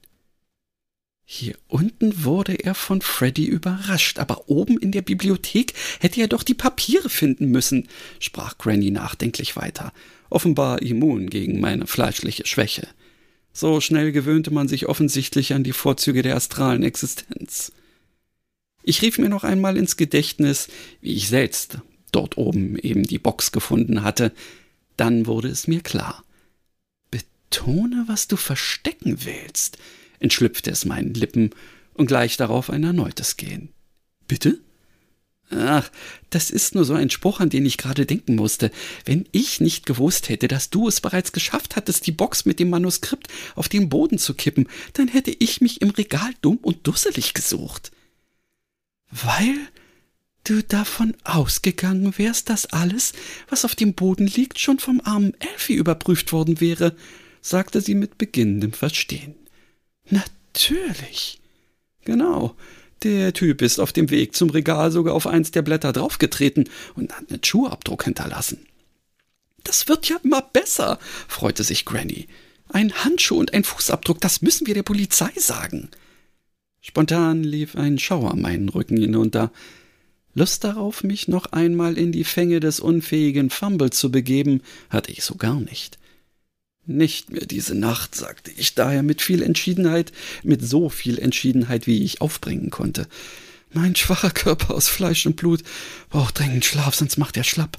Hier unten wurde er von Freddy überrascht, aber oben in der Bibliothek hätte er doch die Papiere finden müssen, sprach Granny nachdenklich weiter, offenbar immun gegen meine fleischliche Schwäche. So schnell gewöhnte man sich offensichtlich an die Vorzüge der astralen Existenz. Ich rief mir noch einmal ins Gedächtnis, wie ich selbst dort oben eben die Box gefunden hatte. Dann wurde es mir klar. Betone, was du verstecken willst, entschlüpfte es meinen Lippen und gleich darauf ein erneutes Gehen. Bitte? Ach, das ist nur so ein Spruch, an den ich gerade denken musste. Wenn ich nicht gewusst hätte, dass du es bereits geschafft hattest, die Box mit dem Manuskript auf den Boden zu kippen, dann hätte ich mich im Regal dumm und dusselig gesucht. Weil du davon ausgegangen wärst, dass alles, was auf dem Boden liegt, schon vom armen Elfie überprüft worden wäre, sagte sie mit beginnendem Verstehen. Natürlich. Genau. Der Typ ist auf dem Weg zum Regal sogar auf eins der Blätter draufgetreten und hat einen Schuhabdruck hinterlassen. Das wird ja immer besser, freute sich Granny. Ein Handschuh und ein Fußabdruck, das müssen wir der Polizei sagen. Spontan lief ein Schauer meinen Rücken hinunter. Lust darauf, mich noch einmal in die Fänge des unfähigen Fumble zu begeben, hatte ich so gar nicht. Nicht mehr diese Nacht, sagte ich daher mit viel Entschiedenheit, mit so viel Entschiedenheit, wie ich aufbringen konnte. Mein schwacher Körper aus Fleisch und Blut braucht dringend Schlaf, sonst macht er schlapp.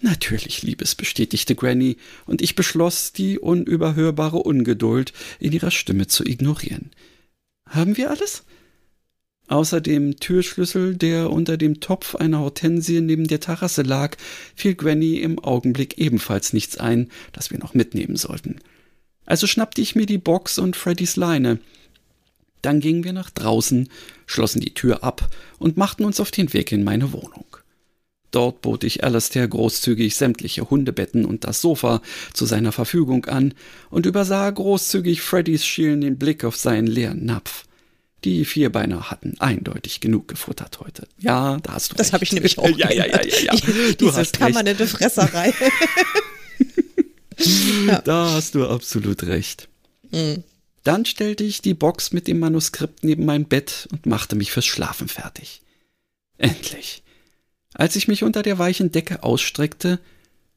Natürlich, Liebes, bestätigte Granny, und ich beschloss, die unüberhörbare Ungeduld in ihrer Stimme zu ignorieren. Haben wir alles? Außer dem Türschlüssel, der unter dem Topf einer Hortensie neben der Terrasse lag, fiel Granny im Augenblick ebenfalls nichts ein, das wir noch mitnehmen sollten. Also schnappte ich mir die Box und Freddys Leine. Dann gingen wir nach draußen, schlossen die Tür ab und machten uns auf den Weg in meine Wohnung. Dort bot ich Alastair großzügig sämtliche Hundebetten und das Sofa zu seiner Verfügung an und übersah großzügig Freddys schielenden Blick auf seinen leeren Napf. Die Vierbeiner hatten eindeutig genug gefuttert heute. Ja, da hast du Das habe ich nämlich auch Ja, ja, ja, ja, ja. Du Diese hast permanente recht. Fresserei. ja. Da hast du absolut recht. Mhm. Dann stellte ich die Box mit dem Manuskript neben mein Bett und machte mich fürs Schlafen fertig. Endlich. Als ich mich unter der weichen Decke ausstreckte,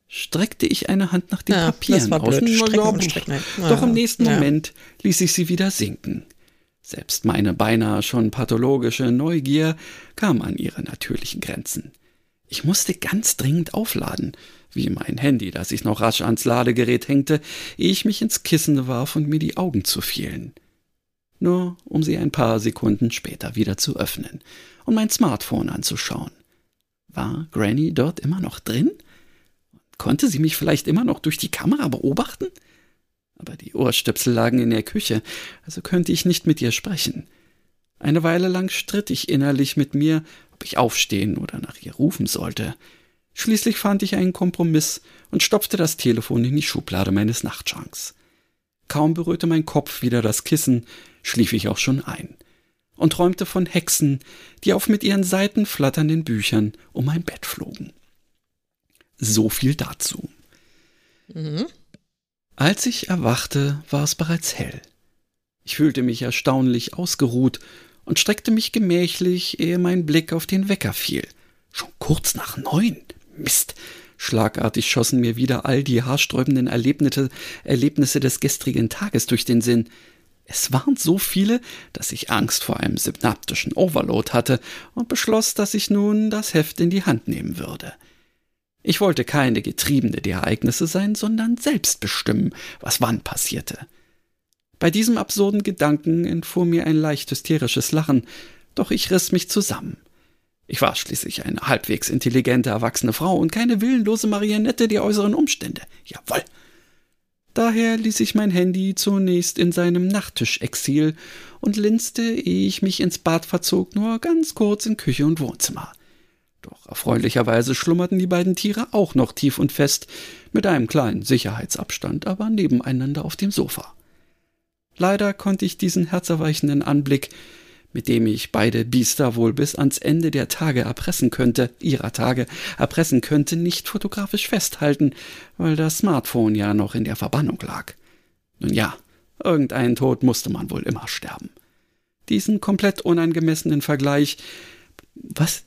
streckte ich eine Hand nach den ja, Papieren aus. Doch im nächsten ja. Moment ließ ich sie wieder sinken. Selbst meine beinahe schon pathologische Neugier kam an ihre natürlichen Grenzen. Ich musste ganz dringend aufladen, wie mein Handy, das ich noch rasch ans Ladegerät hängte, ehe ich mich ins Kissen warf und mir die Augen zufielen. Nur um sie ein paar Sekunden später wieder zu öffnen und mein Smartphone anzuschauen. War Granny dort immer noch drin? Konnte sie mich vielleicht immer noch durch die Kamera beobachten? Aber die Ohrstöpsel lagen in der Küche, also könnte ich nicht mit ihr sprechen. Eine Weile lang stritt ich innerlich mit mir, ob ich aufstehen oder nach ihr rufen sollte. Schließlich fand ich einen Kompromiss und stopfte das Telefon in die Schublade meines Nachtschranks. Kaum berührte mein Kopf wieder das Kissen, schlief ich auch schon ein und träumte von Hexen, die auf mit ihren Seiten flatternden Büchern um mein Bett flogen. So viel dazu. Mhm. Als ich erwachte, war es bereits hell. Ich fühlte mich erstaunlich ausgeruht und streckte mich gemächlich, ehe mein Blick auf den Wecker fiel. Schon kurz nach neun. Mist. Schlagartig schossen mir wieder all die haarsträubenden Erlebnisse, Erlebnisse des gestrigen Tages durch den Sinn. Es waren so viele, dass ich Angst vor einem synaptischen Overload hatte und beschloss, dass ich nun das Heft in die Hand nehmen würde. Ich wollte keine Getriebene der Ereignisse sein, sondern selbst bestimmen, was wann passierte. Bei diesem absurden Gedanken entfuhr mir ein leicht hysterisches Lachen, doch ich riss mich zusammen. Ich war schließlich eine halbwegs intelligente erwachsene Frau und keine willenlose Marionette der äußeren Umstände. Jawohl. Daher ließ ich mein Handy zunächst in seinem Nachttischexil und linste, ehe ich mich ins Bad verzog, nur ganz kurz in Küche und Wohnzimmer. Doch erfreulicherweise schlummerten die beiden Tiere auch noch tief und fest, mit einem kleinen Sicherheitsabstand, aber nebeneinander auf dem Sofa. Leider konnte ich diesen herzerweichenden Anblick, mit dem ich beide Biester wohl bis ans Ende der Tage erpressen könnte, ihrer Tage erpressen könnte, nicht fotografisch festhalten, weil das Smartphone ja noch in der Verbannung lag. Nun ja, irgendeinen Tod musste man wohl immer sterben. Diesen komplett unangemessenen Vergleich. Was?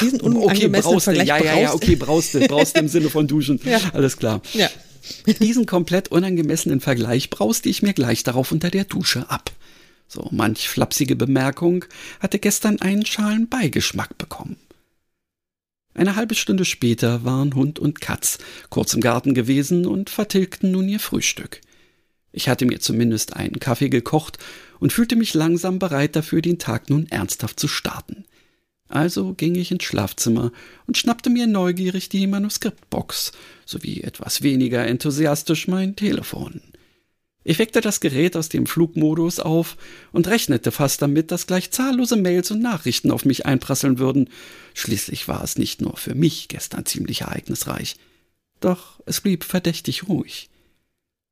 Diesen unangemessenen okay, Vergleich ja, ja, ja, okay, brauste, brauste im Sinne von Duschen. Ja. Alles klar. Ja. Diesen komplett unangemessenen Vergleich brauste ich mir gleich darauf unter der Dusche ab. So manch flapsige Bemerkung hatte gestern einen schalen Beigeschmack bekommen. Eine halbe Stunde später waren Hund und Katz kurz im Garten gewesen und vertilgten nun ihr Frühstück. Ich hatte mir zumindest einen Kaffee gekocht und fühlte mich langsam bereit dafür, den Tag nun ernsthaft zu starten. Also ging ich ins Schlafzimmer und schnappte mir neugierig die Manuskriptbox sowie etwas weniger enthusiastisch mein Telefon. Ich weckte das Gerät aus dem Flugmodus auf und rechnete fast damit, dass gleich zahllose Mails und Nachrichten auf mich einprasseln würden. Schließlich war es nicht nur für mich gestern ziemlich ereignisreich. Doch es blieb verdächtig ruhig.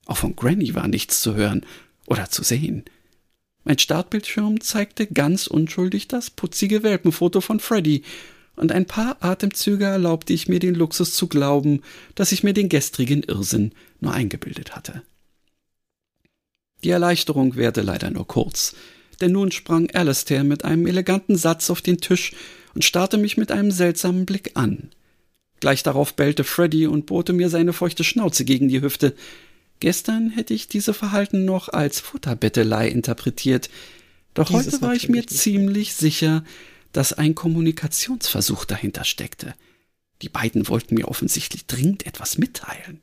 Auch von Granny war nichts zu hören oder zu sehen. Mein Startbildschirm zeigte ganz unschuldig das putzige Welpenfoto von Freddy, und ein paar Atemzüge erlaubte ich mir den Luxus zu glauben, dass ich mir den gestrigen Irrsinn nur eingebildet hatte. Die Erleichterung währte leider nur kurz, denn nun sprang Alastair mit einem eleganten Satz auf den Tisch und starrte mich mit einem seltsamen Blick an. Gleich darauf bellte Freddy und bohrte mir seine feuchte Schnauze gegen die Hüfte, Gestern hätte ich diese Verhalten noch als Futterbettelei interpretiert, doch Dieses heute war ich mir ziemlich sicher, dass ein Kommunikationsversuch dahinter steckte. Die beiden wollten mir offensichtlich dringend etwas mitteilen.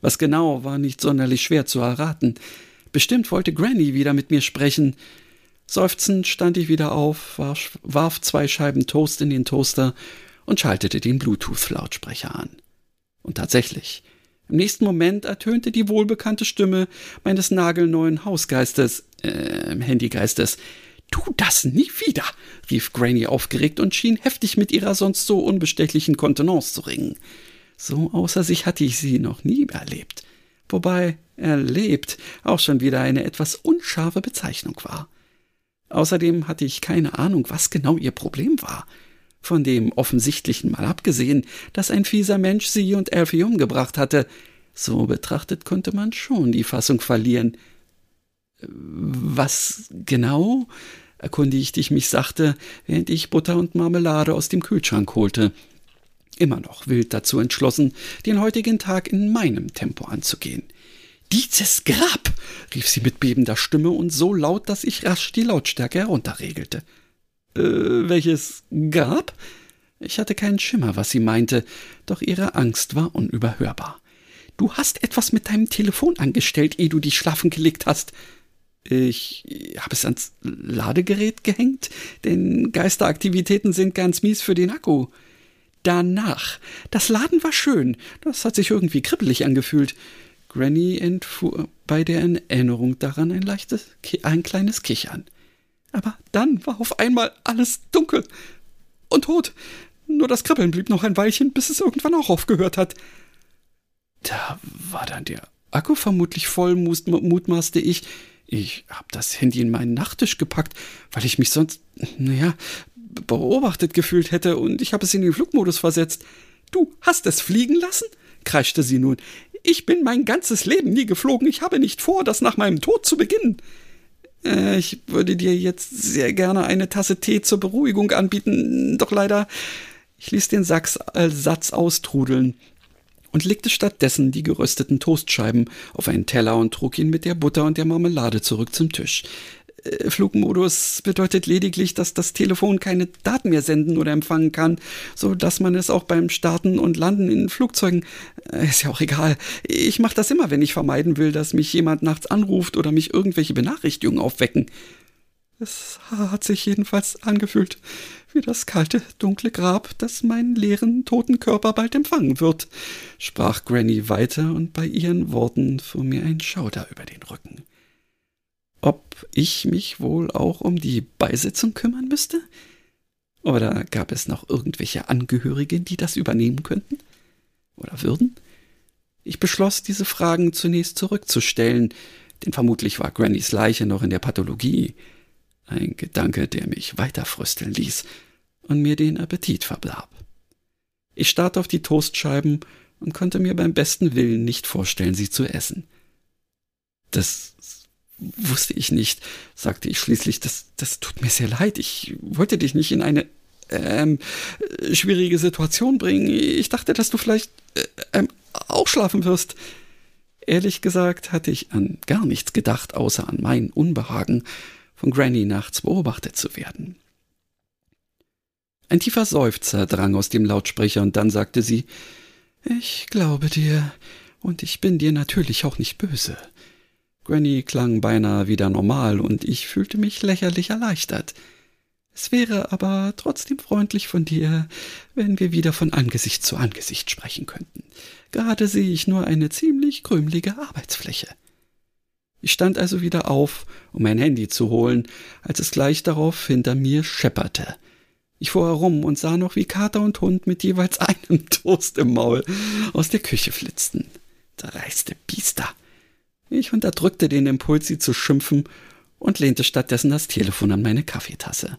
Was genau war nicht sonderlich schwer zu erraten. Bestimmt wollte Granny wieder mit mir sprechen. Seufzend stand ich wieder auf, warf zwei Scheiben Toast in den Toaster und schaltete den Bluetooth-Lautsprecher an. Und tatsächlich, im nächsten Moment ertönte die wohlbekannte Stimme meines nagelneuen Hausgeistes, äh, Handygeistes. Tu das nie wieder, rief Granny aufgeregt und schien heftig mit ihrer sonst so unbestechlichen Kontenance zu ringen. So außer sich hatte ich sie noch nie erlebt. Wobei erlebt auch schon wieder eine etwas unscharfe Bezeichnung war. Außerdem hatte ich keine Ahnung, was genau ihr Problem war. Von dem offensichtlichen mal abgesehen, dass ein fieser Mensch sie und Elfie umgebracht hatte. So betrachtet konnte man schon die Fassung verlieren. Was genau? erkundigte ich mich sachte, während ich Butter und Marmelade aus dem Kühlschrank holte. Immer noch wild dazu entschlossen, den heutigen Tag in meinem Tempo anzugehen. Dieses Grab! rief sie mit bebender Stimme und so laut, dass ich rasch die Lautstärke herunterregelte. Äh, welches gab? Ich hatte keinen Schimmer, was sie meinte, doch ihre Angst war unüberhörbar. Du hast etwas mit deinem Telefon angestellt, ehe du dich schlafen gelegt hast. Ich habe es ans Ladegerät gehängt, denn Geisteraktivitäten sind ganz mies für den Akku. Danach. Das Laden war schön. Das hat sich irgendwie kribbelig angefühlt. Granny entfuhr bei der Erinnerung daran ein leichtes, ein kleines Kichern. Aber dann war auf einmal alles dunkel und tot. Nur das Kribbeln blieb noch ein Weilchen, bis es irgendwann auch aufgehört hat. Da war dann der Akku vermutlich voll, mutmaßte ich. Ich hab das Handy in meinen Nachttisch gepackt, weil ich mich sonst, naja, beobachtet gefühlt hätte und ich habe es in den Flugmodus versetzt. Du hast es fliegen lassen? kreischte sie nun. Ich bin mein ganzes Leben nie geflogen. Ich habe nicht vor, das nach meinem Tod zu beginnen. Äh, ich würde dir jetzt sehr gerne eine Tasse Tee zur Beruhigung anbieten, doch leider. Ich ließ den Sachs, äh, Satz austrudeln und legte stattdessen die gerösteten Toastscheiben auf einen Teller und trug ihn mit der Butter und der Marmelade zurück zum Tisch. Äh, Flugmodus bedeutet lediglich, dass das Telefon keine Daten mehr senden oder empfangen kann, so dass man es auch beim Starten und Landen in Flugzeugen äh, ist ja auch egal. Ich mache das immer, wenn ich vermeiden will, dass mich jemand nachts anruft oder mich irgendwelche Benachrichtigungen aufwecken. Es hat sich jedenfalls angefühlt wie das kalte, dunkle Grab, das meinen leeren, toten Körper bald empfangen wird, sprach Granny weiter, und bei ihren Worten fuhr mir ein Schauder über den Rücken ob ich mich wohl auch um die Beisetzung kümmern müsste? Oder gab es noch irgendwelche Angehörige, die das übernehmen könnten? Oder würden? Ich beschloss, diese Fragen zunächst zurückzustellen, denn vermutlich war Grannys Leiche noch in der Pathologie. Ein Gedanke, der mich weiter frösteln ließ und mir den Appetit verblab. Ich starrte auf die Toastscheiben und konnte mir beim besten Willen nicht vorstellen, sie zu essen. Das wusste ich nicht, sagte ich schließlich. Das, das tut mir sehr leid. Ich wollte dich nicht in eine ähm, schwierige Situation bringen. Ich dachte, dass du vielleicht äh, ähm, auch schlafen wirst. Ehrlich gesagt hatte ich an gar nichts gedacht, außer an mein Unbehagen, von Granny nachts beobachtet zu werden. Ein tiefer Seufzer drang aus dem Lautsprecher, und dann sagte sie Ich glaube dir, und ich bin dir natürlich auch nicht böse. Granny klang beinahe wieder normal, und ich fühlte mich lächerlich erleichtert. Es wäre aber trotzdem freundlich von dir, wenn wir wieder von Angesicht zu Angesicht sprechen könnten. Gerade sehe ich nur eine ziemlich krümelige Arbeitsfläche. Ich stand also wieder auf, um mein Handy zu holen, als es gleich darauf hinter mir schepperte. Ich fuhr herum und sah noch, wie Kater und Hund mit jeweils einem Toast im Maul aus der Küche flitzten. Dreiste Biester. Ich unterdrückte den Impuls, sie zu schimpfen, und lehnte stattdessen das Telefon an meine Kaffeetasse.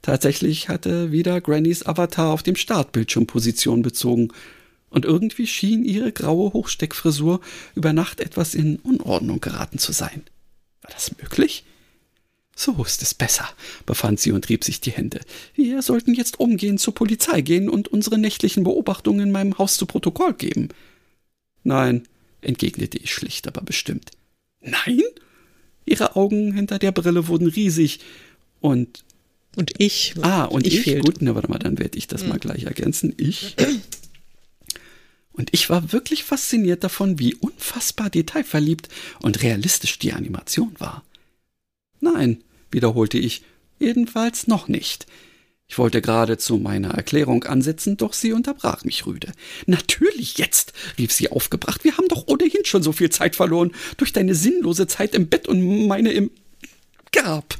Tatsächlich hatte wieder Grannys Avatar auf dem Startbildschirm Position bezogen, und irgendwie schien ihre graue Hochsteckfrisur über Nacht etwas in Unordnung geraten zu sein. War das möglich? So ist es besser, befand sie und rieb sich die Hände. Wir sollten jetzt umgehend zur Polizei gehen und unsere nächtlichen Beobachtungen in meinem Haus zu Protokoll geben. Nein, entgegnete ich schlicht, aber bestimmt. Nein? Ihre Augen hinter der Brille wurden riesig und und ich. Ah, und ich. ich gut, na, warte mal, dann werde ich das mhm. mal gleich ergänzen. Ich. Und ich war wirklich fasziniert davon, wie unfassbar detailverliebt und realistisch die Animation war. Nein, wiederholte ich, jedenfalls noch nicht. Ich wollte gerade zu meiner Erklärung ansetzen, doch sie unterbrach mich rüde. Natürlich jetzt, rief sie aufgebracht. Wir haben doch ohnehin schon so viel Zeit verloren durch deine sinnlose Zeit im Bett und meine im Grab.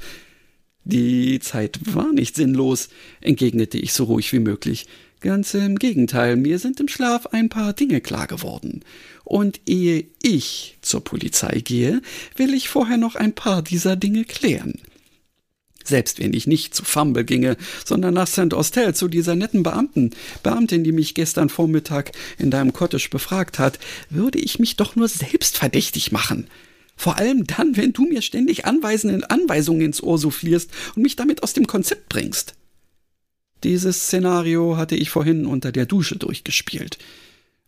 Die Zeit war nicht sinnlos, entgegnete ich so ruhig wie möglich. Ganz im Gegenteil, mir sind im Schlaf ein paar Dinge klar geworden. Und ehe ich zur Polizei gehe, will ich vorher noch ein paar dieser Dinge klären. Selbst wenn ich nicht zu Fumble ginge, sondern nach St. Austell zu dieser netten Beamten, Beamtin, die mich gestern Vormittag in deinem Cottage befragt hat, würde ich mich doch nur selbst verdächtig machen. Vor allem dann, wenn du mir ständig Anweisungen, Anweisungen ins Ohr soufflierst und mich damit aus dem Konzept bringst. Dieses Szenario hatte ich vorhin unter der Dusche durchgespielt.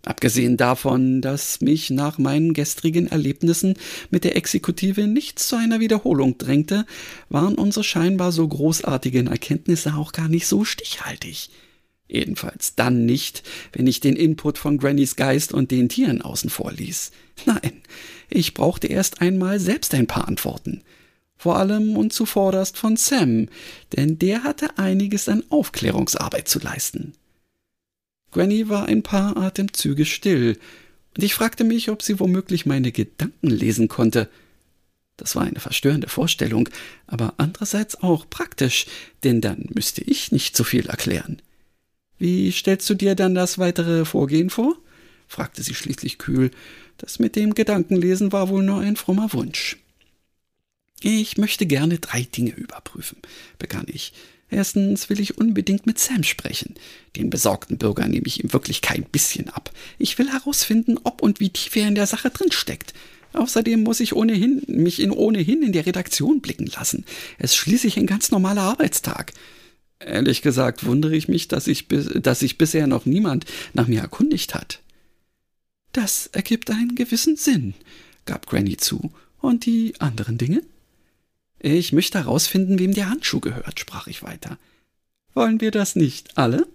Abgesehen davon, dass mich nach meinen gestrigen Erlebnissen mit der Exekutive nichts zu einer Wiederholung drängte, waren unsere scheinbar so großartigen Erkenntnisse auch gar nicht so stichhaltig. Jedenfalls dann nicht, wenn ich den Input von Grannys Geist und den Tieren außen vor ließ. Nein, ich brauchte erst einmal selbst ein paar Antworten. Vor allem und zuvorderst von Sam, denn der hatte einiges an Aufklärungsarbeit zu leisten. Granny war ein paar Atemzüge still, und ich fragte mich, ob sie womöglich meine Gedanken lesen konnte. Das war eine verstörende Vorstellung, aber andererseits auch praktisch, denn dann müsste ich nicht so viel erklären. Wie stellst du dir dann das weitere Vorgehen vor? fragte sie schließlich kühl. Das mit dem Gedankenlesen war wohl nur ein frommer Wunsch. Ich möchte gerne drei Dinge überprüfen, begann ich. Erstens will ich unbedingt mit Sam sprechen. Den besorgten Bürger nehme ich ihm wirklich kein bisschen ab. Ich will herausfinden, ob und wie tief er in der Sache drinsteckt. Außerdem muss ich ohnehin, mich in ohnehin in der Redaktion blicken lassen. Es ist schließlich ein ganz normaler Arbeitstag. Ehrlich gesagt wundere ich mich, dass, ich, dass sich bisher noch niemand nach mir erkundigt hat. Das ergibt einen gewissen Sinn, gab Granny zu. Und die anderen Dinge? Ich möchte herausfinden, wem der Handschuh gehört, sprach ich weiter. Wollen wir das nicht alle?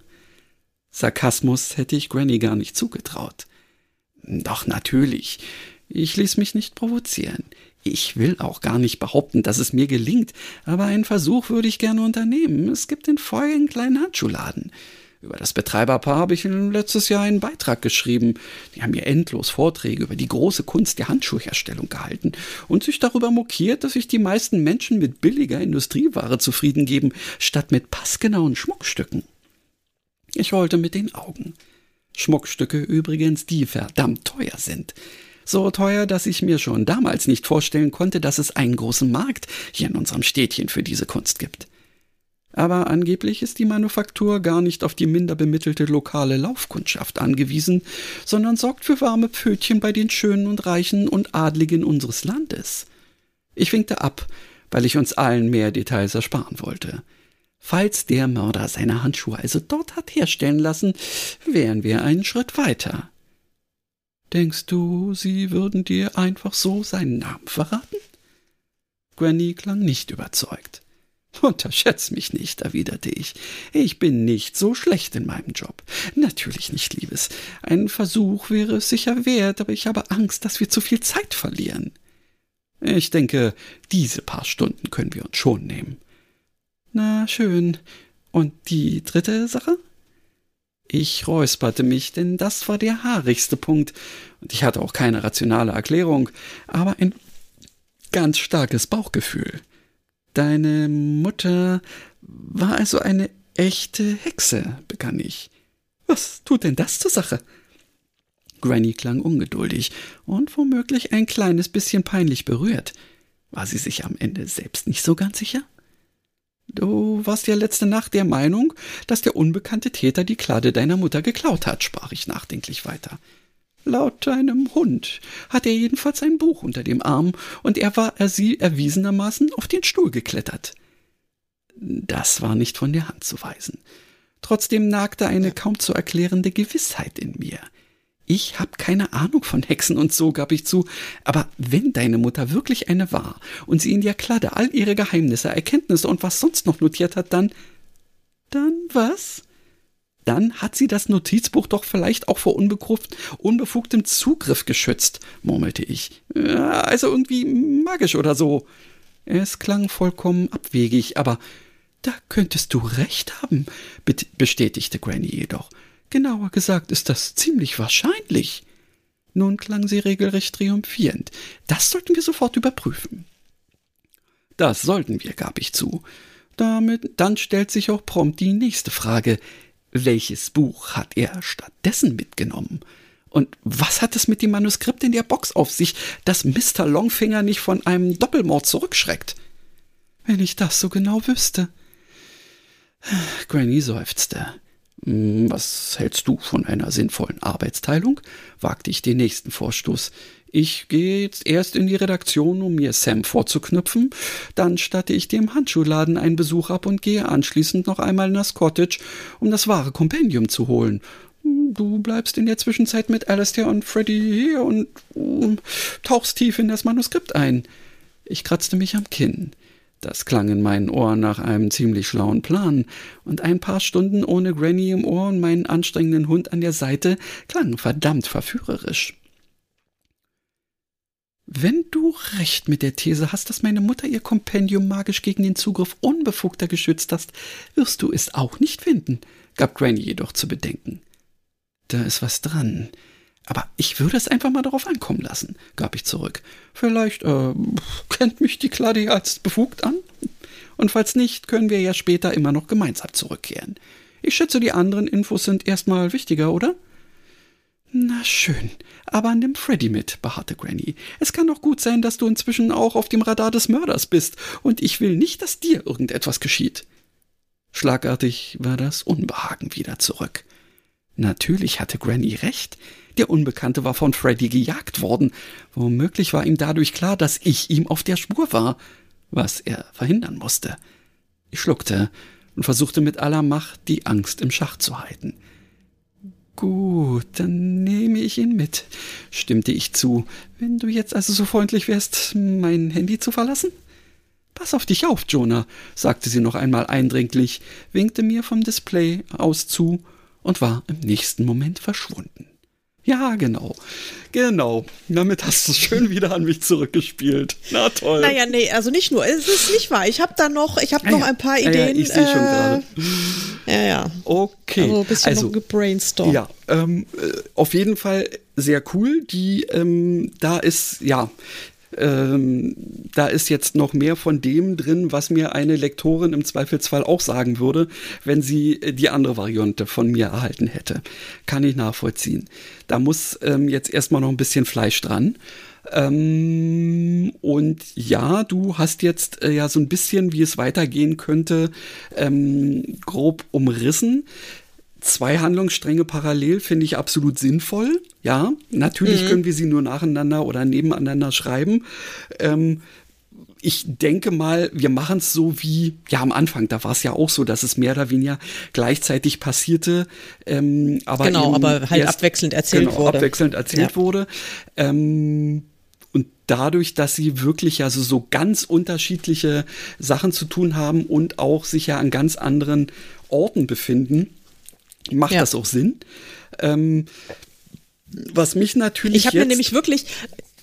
Sarkasmus hätte ich Granny gar nicht zugetraut. Doch natürlich. Ich ließ mich nicht provozieren. Ich will auch gar nicht behaupten, dass es mir gelingt, aber einen Versuch würde ich gerne unternehmen. Es gibt in Feuer einen kleinen Handschuhladen. Über das Betreiberpaar habe ich letztes Jahr einen Beitrag geschrieben. Die haben mir endlos Vorträge über die große Kunst der Handschuhherstellung gehalten und sich darüber mokiert, dass sich die meisten Menschen mit billiger Industrieware zufrieden geben, statt mit passgenauen Schmuckstücken. Ich rollte mit den Augen. Schmuckstücke übrigens, die verdammt teuer sind. So teuer, dass ich mir schon damals nicht vorstellen konnte, dass es einen großen Markt hier in unserem Städtchen für diese Kunst gibt. Aber angeblich ist die Manufaktur gar nicht auf die minder bemittelte lokale Laufkundschaft angewiesen, sondern sorgt für warme Pfötchen bei den Schönen und Reichen und Adligen unseres Landes. Ich winkte ab, weil ich uns allen mehr Details ersparen wollte. Falls der Mörder seine Handschuhe also dort hat herstellen lassen, wären wir einen Schritt weiter. Denkst du, sie würden dir einfach so seinen Namen verraten? Granny klang nicht überzeugt. Unterschätz mich nicht, erwiderte ich. Ich bin nicht so schlecht in meinem Job. Natürlich nicht, Liebes. Ein Versuch wäre es sicher wert, aber ich habe Angst, dass wir zu viel Zeit verlieren. Ich denke, diese paar Stunden können wir uns schon nehmen. Na schön. Und die dritte Sache? Ich räusperte mich, denn das war der haarigste Punkt, und ich hatte auch keine rationale Erklärung, aber ein ganz starkes Bauchgefühl. Deine Mutter war also eine echte Hexe, begann ich. Was tut denn das zur Sache? Granny klang ungeduldig und womöglich ein kleines bisschen peinlich berührt. War sie sich am Ende selbst nicht so ganz sicher? Du warst ja letzte Nacht der Meinung, dass der unbekannte Täter die Klade deiner Mutter geklaut hat, sprach ich nachdenklich weiter. Laut deinem Hund hat er jedenfalls ein Buch unter dem Arm, und er war er sie erwiesenermaßen auf den Stuhl geklettert. Das war nicht von der Hand zu weisen. Trotzdem nagte eine kaum zu erklärende Gewissheit in mir. Ich hab keine Ahnung von Hexen und so, gab ich zu, aber wenn deine Mutter wirklich eine war und sie in der Kladde all ihre Geheimnisse, Erkenntnisse und was sonst noch notiert hat, dann. Dann was? Dann hat sie das Notizbuch doch vielleicht auch vor unbefugtem Zugriff geschützt, murmelte ich. Also irgendwie magisch oder so. Es klang vollkommen abwegig, aber da könntest du recht haben, bestätigte Granny jedoch. Genauer gesagt ist das ziemlich wahrscheinlich. Nun klang sie regelrecht triumphierend. Das sollten wir sofort überprüfen. Das sollten wir, gab ich zu. Damit, dann stellt sich auch prompt die nächste Frage. Welches Buch hat er stattdessen mitgenommen? Und was hat es mit dem Manuskript in der Box auf sich, dass Mr. Longfinger nicht von einem Doppelmord zurückschreckt? Wenn ich das so genau wüsste. Granny seufzte. Hm, was hältst du von einer sinnvollen Arbeitsteilung? wagte ich den nächsten Vorstoß. Ich gehe jetzt erst in die Redaktion, um mir Sam vorzuknüpfen, dann statte ich dem Handschuhladen einen Besuch ab und gehe anschließend noch einmal in das Cottage, um das wahre Kompendium zu holen. Du bleibst in der Zwischenzeit mit Alastair und Freddy hier und um, tauchst tief in das Manuskript ein. Ich kratzte mich am Kinn. Das klang in meinen Ohren nach einem ziemlich schlauen Plan, und ein paar Stunden ohne Granny im Ohr und meinen anstrengenden Hund an der Seite klangen verdammt verführerisch. Wenn du recht mit der These hast, dass meine Mutter ihr Kompendium magisch gegen den Zugriff Unbefugter geschützt hast, wirst du es auch nicht finden, gab Granny jedoch zu bedenken. Da ist was dran. Aber ich würde es einfach mal darauf ankommen lassen, gab ich zurück. Vielleicht äh, kennt mich die Claudi als befugt an? Und falls nicht, können wir ja später immer noch gemeinsam zurückkehren. Ich schätze, die anderen Infos sind erstmal wichtiger, oder? Na schön, aber nimm Freddy mit, beharrte Granny. Es kann doch gut sein, dass du inzwischen auch auf dem Radar des Mörders bist, und ich will nicht, dass dir irgendetwas geschieht. Schlagartig war das Unbehagen wieder zurück. Natürlich hatte Granny recht. Der Unbekannte war von Freddy gejagt worden. Womöglich war ihm dadurch klar, dass ich ihm auf der Spur war, was er verhindern musste. Ich schluckte und versuchte mit aller Macht, die Angst im Schach zu halten. Gut, dann nehme ich ihn mit, stimmte ich zu. Wenn du jetzt also so freundlich wärst, mein Handy zu verlassen? Pass auf dich auf, Jonah, sagte sie noch einmal eindringlich, winkte mir vom Display aus zu und war im nächsten Moment verschwunden. Ja, genau. Genau. Damit hast du es schön wieder an mich zurückgespielt. Na toll. Naja, nee, also nicht nur. Es ist nicht wahr. Ich habe da noch, ich habe noch ein paar Ideen. Ja, ja, ich sehe schon gerade. Ja, ja. Okay. Also ein bisschen also, gebrainstormt. Ja, ähm, äh, auf jeden Fall sehr cool. Die, ähm, da ist, ja, ähm, da ist jetzt noch mehr von dem drin, was mir eine Lektorin im Zweifelsfall auch sagen würde, wenn sie äh, die andere Variante von mir erhalten hätte. Kann ich nachvollziehen. Da muss ähm, jetzt erstmal noch ein bisschen Fleisch dran. Ähm, und ja, du hast jetzt äh, ja so ein bisschen, wie es weitergehen könnte, ähm, grob umrissen zwei Handlungsstränge parallel finde ich absolut sinnvoll. Ja, natürlich mhm. können wir sie nur nacheinander oder nebeneinander schreiben. Ähm, ich denke mal, wir machen es so wie, ja, am Anfang, da war es ja auch so, dass es mehr oder weniger gleichzeitig passierte. Ähm, aber genau, aber halt erst, abwechselnd erzählt genau, wurde. Abwechselnd erzählt ja. wurde. Ähm, und dadurch, dass sie wirklich also so ganz unterschiedliche Sachen zu tun haben und auch sich ja an ganz anderen Orten befinden, macht ja. das auch Sinn. Ähm, was mich natürlich. Ich habe mir nämlich wirklich,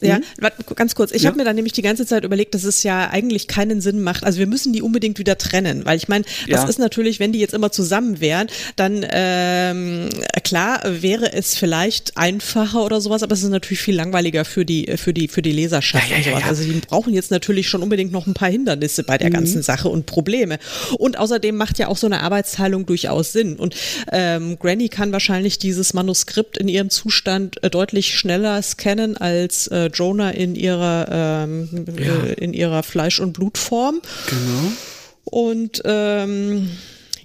ja, mhm. ganz kurz. Ich ja. habe mir dann nämlich die ganze Zeit überlegt, dass es ja eigentlich keinen Sinn macht. Also wir müssen die unbedingt wieder trennen, weil ich meine, das ja. ist natürlich, wenn die jetzt immer zusammen wären, dann ähm, klar wäre es vielleicht einfacher oder sowas, aber es ist natürlich viel langweiliger für die für die für die Leserschaft ja, und sowas. Also die brauchen jetzt natürlich schon unbedingt noch ein paar Hindernisse bei der mhm. ganzen Sache und Probleme. Und außerdem macht ja auch so eine Arbeitsteilung durchaus Sinn. Und ähm, Granny kann wahrscheinlich dieses Manuskript in ihrem Zustand äh, deutlich schneller scannen als äh, Jonah in ihrer, ähm, ja. Äh, in ihrer Fleisch- und Blutform. Genau. Und ähm,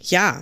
ja,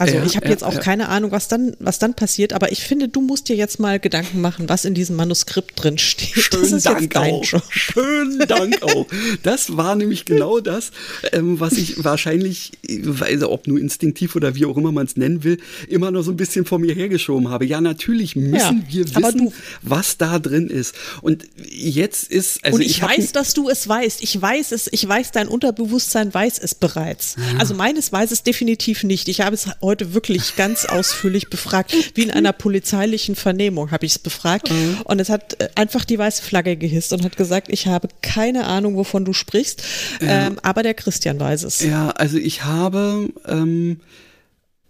also ja, ich habe ja, jetzt auch ja. keine Ahnung, was dann, was dann passiert, aber ich finde, du musst dir jetzt mal Gedanken machen, was in diesem Manuskript drin steht. Schönen Dank auch. Schönen Dank auch. Das war nämlich genau das, ähm, was ich wahrscheinlich, weiß ob nur instinktiv oder wie auch immer man es nennen will, immer noch so ein bisschen vor mir hergeschoben habe. Ja, natürlich müssen wir wissen, was da drin ist. Und jetzt ist, also und ich, ich weiß, dass du es weißt. Ich weiß es. Ich weiß, dein Unterbewusstsein weiß es bereits. Also meines weiß es definitiv nicht. Ich habe es heute wirklich ganz ausführlich befragt, wie in einer polizeilichen Vernehmung habe ich es befragt. Mhm. Und es hat äh, einfach die weiße Flagge gehisst und hat gesagt, ich habe keine Ahnung, wovon du sprichst, ja. ähm, aber der Christian weiß es. Ja, also ich habe, ähm,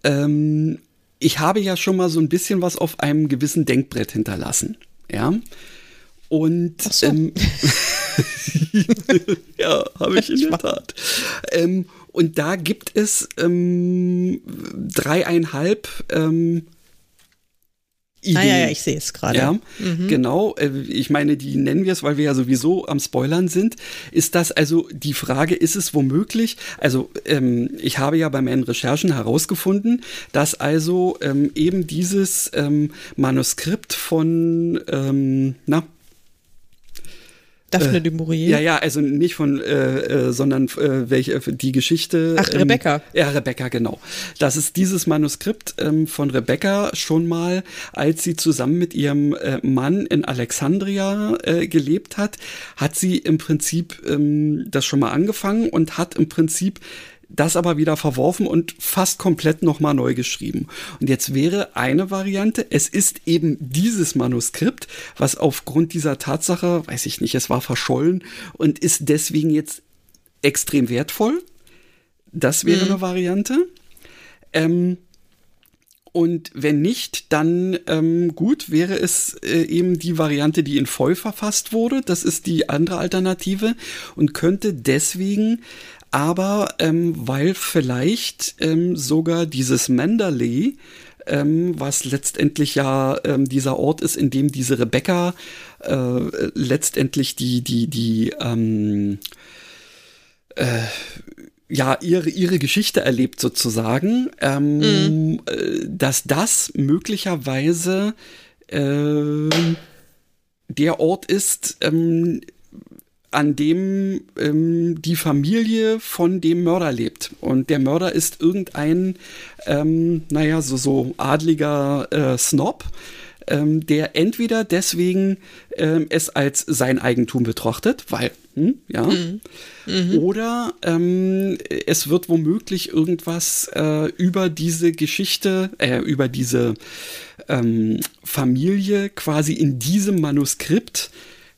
ähm, ich habe ja schon mal so ein bisschen was auf einem gewissen Denkbrett hinterlassen. Ja. Und so. ähm, ja, habe ich in der Tat. Ähm, und da gibt es ähm, dreieinhalb ähm, Ideen. Ah, ja, ja, ich sehe es gerade. Ja, mhm. genau. Äh, ich meine, die nennen wir es, weil wir ja sowieso am Spoilern sind. Ist das also die Frage, ist es womöglich? Also, ähm, ich habe ja bei meinen Recherchen herausgefunden, dass also ähm, eben dieses ähm, Manuskript von, ähm, na, Daphne äh, du Maurier. Ja, ja, also nicht von, äh, äh, sondern äh, welche die Geschichte. Ach, ähm, Rebecca. Ja, Rebecca, genau. Das ist dieses Manuskript ähm, von Rebecca schon mal, als sie zusammen mit ihrem äh, Mann in Alexandria äh, gelebt hat, hat sie im Prinzip ähm, das schon mal angefangen und hat im Prinzip das aber wieder verworfen und fast komplett nochmal neu geschrieben. Und jetzt wäre eine Variante, es ist eben dieses Manuskript, was aufgrund dieser Tatsache, weiß ich nicht, es war verschollen und ist deswegen jetzt extrem wertvoll. Das wäre mhm. eine Variante. Ähm, und wenn nicht, dann ähm, gut, wäre es äh, eben die Variante, die in voll verfasst wurde. Das ist die andere Alternative und könnte deswegen aber ähm, weil vielleicht ähm, sogar dieses Manderley, ähm, was letztendlich ja ähm, dieser Ort ist, in dem diese Rebecca äh, letztendlich die, die, die, ähm, äh, ja, ihre, ihre Geschichte erlebt sozusagen, ähm, mhm. äh, dass das möglicherweise äh, der Ort ist, ähm, an dem ähm, die Familie von dem Mörder lebt. Und der Mörder ist irgendein, ähm, naja, so, so adliger äh, Snob, ähm, der entweder deswegen ähm, es als sein Eigentum betrachtet, weil Hm? Ja. Mhm. Mhm. Oder ähm, es wird womöglich irgendwas äh, über diese Geschichte, äh, über diese ähm, Familie quasi in diesem Manuskript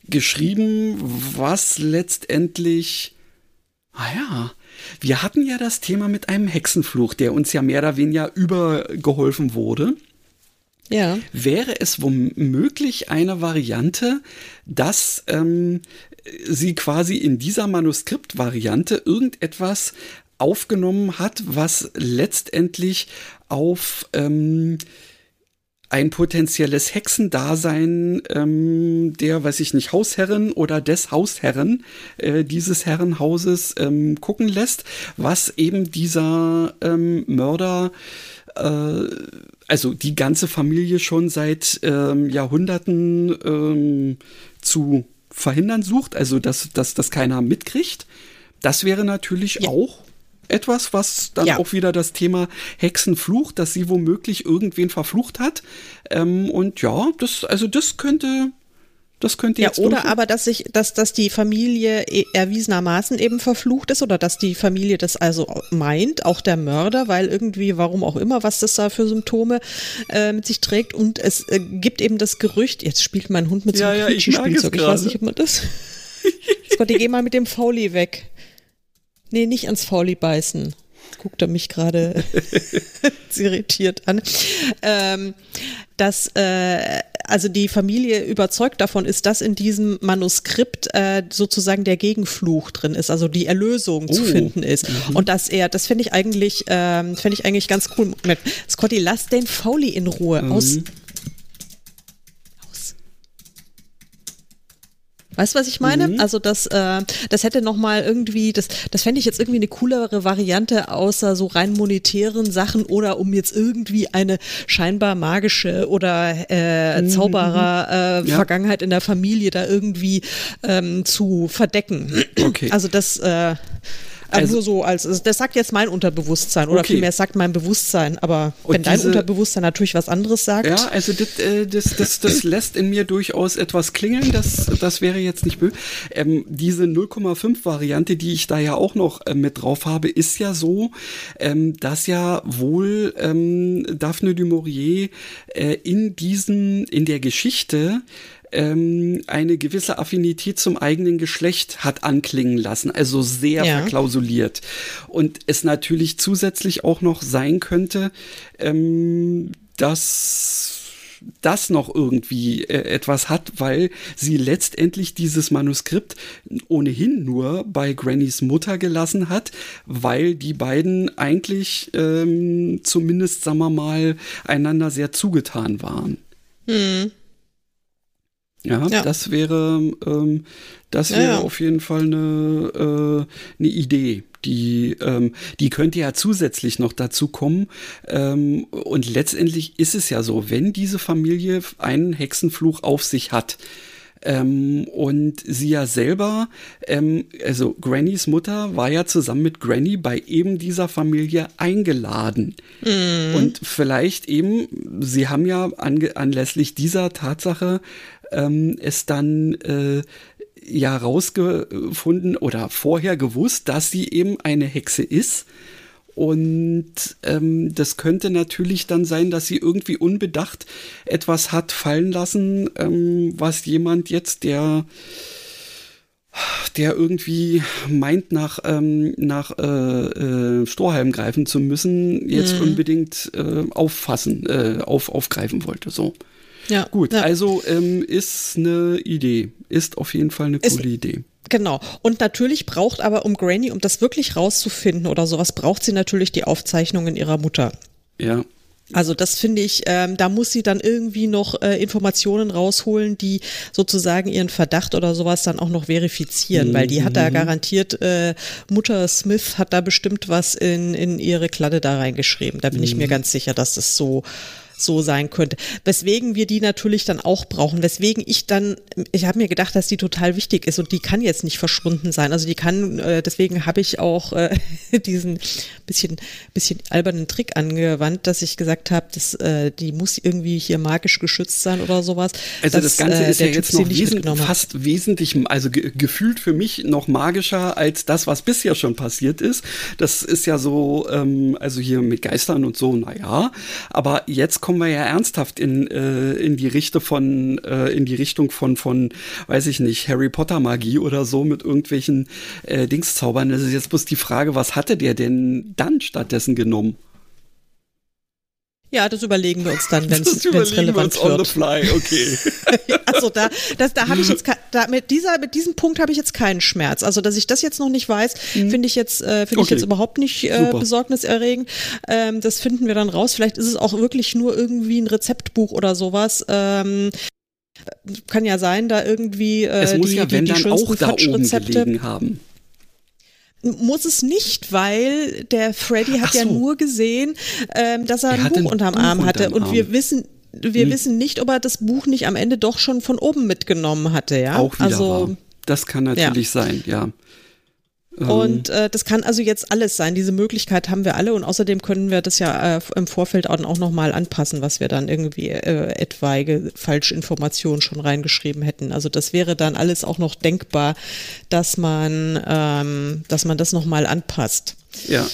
geschrieben, was letztendlich, ah ja, wir hatten ja das Thema mit einem Hexenfluch, der uns ja mehr oder weniger übergeholfen wurde. Ja. Wäre es womöglich eine Variante, dass ähm, sie quasi in dieser Manuskriptvariante irgendetwas aufgenommen hat, was letztendlich auf ähm, ein potenzielles Hexendasein ähm, der, weiß ich nicht, Hausherrin oder des Hausherren äh, dieses Herrenhauses ähm, gucken lässt, was eben dieser ähm, Mörder äh, also die ganze Familie schon seit ähm, Jahrhunderten ähm, zu verhindern sucht, also dass, dass das keiner mitkriegt. Das wäre natürlich ja. auch etwas, was dann ja. auch wieder das Thema Hexenfluch, dass sie womöglich irgendwen verflucht hat. Ähm, und ja, das, also das könnte, das könnte ja, jetzt. Oder aber, dass sich, dass, dass die Familie e, erwiesenermaßen eben verflucht ist oder dass die Familie das also meint, auch der Mörder, weil irgendwie, warum auch immer, was das da für Symptome äh, mit sich trägt. Und es äh, gibt eben das Gerücht, jetzt spielt mein Hund mit so einem ja, ja, ich, ich weiß nicht, ob man das. Gott, ich geh mal mit dem Foley weg. Nee, nicht ans Fauli beißen. Guckt er mich gerade irritiert an. Ähm, dass äh, also die Familie überzeugt davon ist, dass in diesem Manuskript äh, sozusagen der Gegenfluch drin ist, also die Erlösung oh. zu finden ist. Mhm. Und dass er, das finde ich eigentlich, ähm, finde ich eigentlich ganz cool. Scotty, lass den Fauli in Ruhe. Mhm. Aus Weißt du, was ich meine? Mhm. Also das, äh, das hätte noch mal irgendwie, das, das fände ich jetzt irgendwie eine coolere Variante, außer so rein monetären Sachen oder um jetzt irgendwie eine scheinbar magische oder äh, mhm. Zauberer äh, ja. Vergangenheit in der Familie da irgendwie ähm, zu verdecken. Okay. Also das äh, also, nur so als, also das sagt jetzt mein Unterbewusstsein oder okay. vielmehr sagt mein Bewusstsein, aber wenn diese, dein Unterbewusstsein natürlich was anderes sagt. Ja, also das, äh, das, das, das lässt in mir durchaus etwas klingeln, das, das wäre jetzt nicht böse. Ähm, diese 0,5 Variante, die ich da ja auch noch äh, mit drauf habe, ist ja so, ähm, dass ja wohl ähm, Daphne du Maurier äh, in diesen, in der Geschichte ähm, eine gewisse Affinität zum eigenen Geschlecht hat anklingen lassen, also sehr ja. verklausuliert. Und es natürlich zusätzlich auch noch sein könnte, ähm, dass das noch irgendwie äh, etwas hat, weil sie letztendlich dieses Manuskript ohnehin nur bei Grannys Mutter gelassen hat, weil die beiden eigentlich ähm, zumindest, sagen wir mal, einander sehr zugetan waren. Hm. Ja, ja, das wäre, ähm, das wäre ja, auf jeden Fall eine, äh, eine Idee. Die, ähm, die könnte ja zusätzlich noch dazu kommen. Ähm, und letztendlich ist es ja so, wenn diese Familie einen Hexenfluch auf sich hat, ähm, und sie ja selber, ähm, also Grannys Mutter war ja zusammen mit Granny bei eben dieser Familie eingeladen. Mhm. Und vielleicht eben, sie haben ja anlässlich dieser Tatsache ähm, es dann äh, ja rausgefunden oder vorher gewusst, dass sie eben eine Hexe ist. Und ähm, das könnte natürlich dann sein, dass sie irgendwie unbedacht etwas hat fallen lassen, ähm, was jemand jetzt, der der irgendwie meint, nach, ähm, nach äh, äh, Strohhalm greifen zu müssen, jetzt mhm. unbedingt äh, auffassen, äh, auf, aufgreifen wollte. So. Ja, gut. Ja. Also ähm, ist eine Idee, ist auf jeden Fall eine coole ist, Idee. Genau. Und natürlich braucht aber um Granny, um das wirklich rauszufinden oder sowas, braucht sie natürlich die Aufzeichnungen ihrer Mutter. Ja. Also das finde ich, ähm, da muss sie dann irgendwie noch äh, Informationen rausholen, die sozusagen ihren Verdacht oder sowas dann auch noch verifizieren, mhm. weil die hat da mhm. garantiert, äh, Mutter Smith hat da bestimmt was in, in ihre Kladde da reingeschrieben. Da bin mhm. ich mir mhm. ganz sicher, dass das so so sein könnte. Weswegen wir die natürlich dann auch brauchen. Weswegen ich dann, ich habe mir gedacht, dass die total wichtig ist und die kann jetzt nicht verschwunden sein. Also die kann, äh, deswegen habe ich auch äh, diesen bisschen, bisschen albernen Trick angewandt, dass ich gesagt habe, dass äh, die muss irgendwie hier magisch geschützt sein oder sowas. Also dass, das Ganze ist ja jetzt noch wesentlich, fast wesentlich, also ge gefühlt für mich noch magischer als das, was bisher schon passiert ist. Das ist ja so, ähm, also hier mit Geistern und so, naja. Aber jetzt kommen wir ja ernsthaft in, äh, in die Richtung von, äh, in die Richtung von, von, weiß ich nicht, Harry Potter Magie oder so mit irgendwelchen äh, Dingszaubern. Das ist jetzt bloß die Frage, was hatte der denn dann stattdessen genommen? Ja, das überlegen wir uns dann, wenn es relevant wird. On the fly, okay. also da, das, da habe ich jetzt da, mit dieser, mit diesem Punkt habe ich jetzt keinen Schmerz. Also dass ich das jetzt noch nicht weiß, mhm. finde ich jetzt, äh, finde okay. ich jetzt überhaupt nicht äh, besorgniserregend. Ähm, das finden wir dann raus. Vielleicht ist es auch wirklich nur irgendwie ein Rezeptbuch oder sowas. Ähm, kann ja sein, da irgendwie äh, es muss die, ja, wenn die, die dann auch da oben gelegen haben muss es nicht, weil der Freddy hat so. ja nur gesehen, ähm, dass er ein Buch unterm Arm hatte und Arm. wir wissen wir hm. wissen nicht, ob er das Buch nicht am Ende doch schon von oben mitgenommen hatte, ja? Auch wieder also wahr. das kann natürlich ja. sein, ja. Ähm. Und äh, das kann also jetzt alles sein. Diese Möglichkeit haben wir alle und außerdem können wir das ja äh, im Vorfeld auch, auch nochmal anpassen, was wir dann irgendwie äh, etwaige Falschinformationen schon reingeschrieben hätten. Also das wäre dann alles auch noch denkbar, dass man, ähm, dass man das nochmal anpasst. Ja.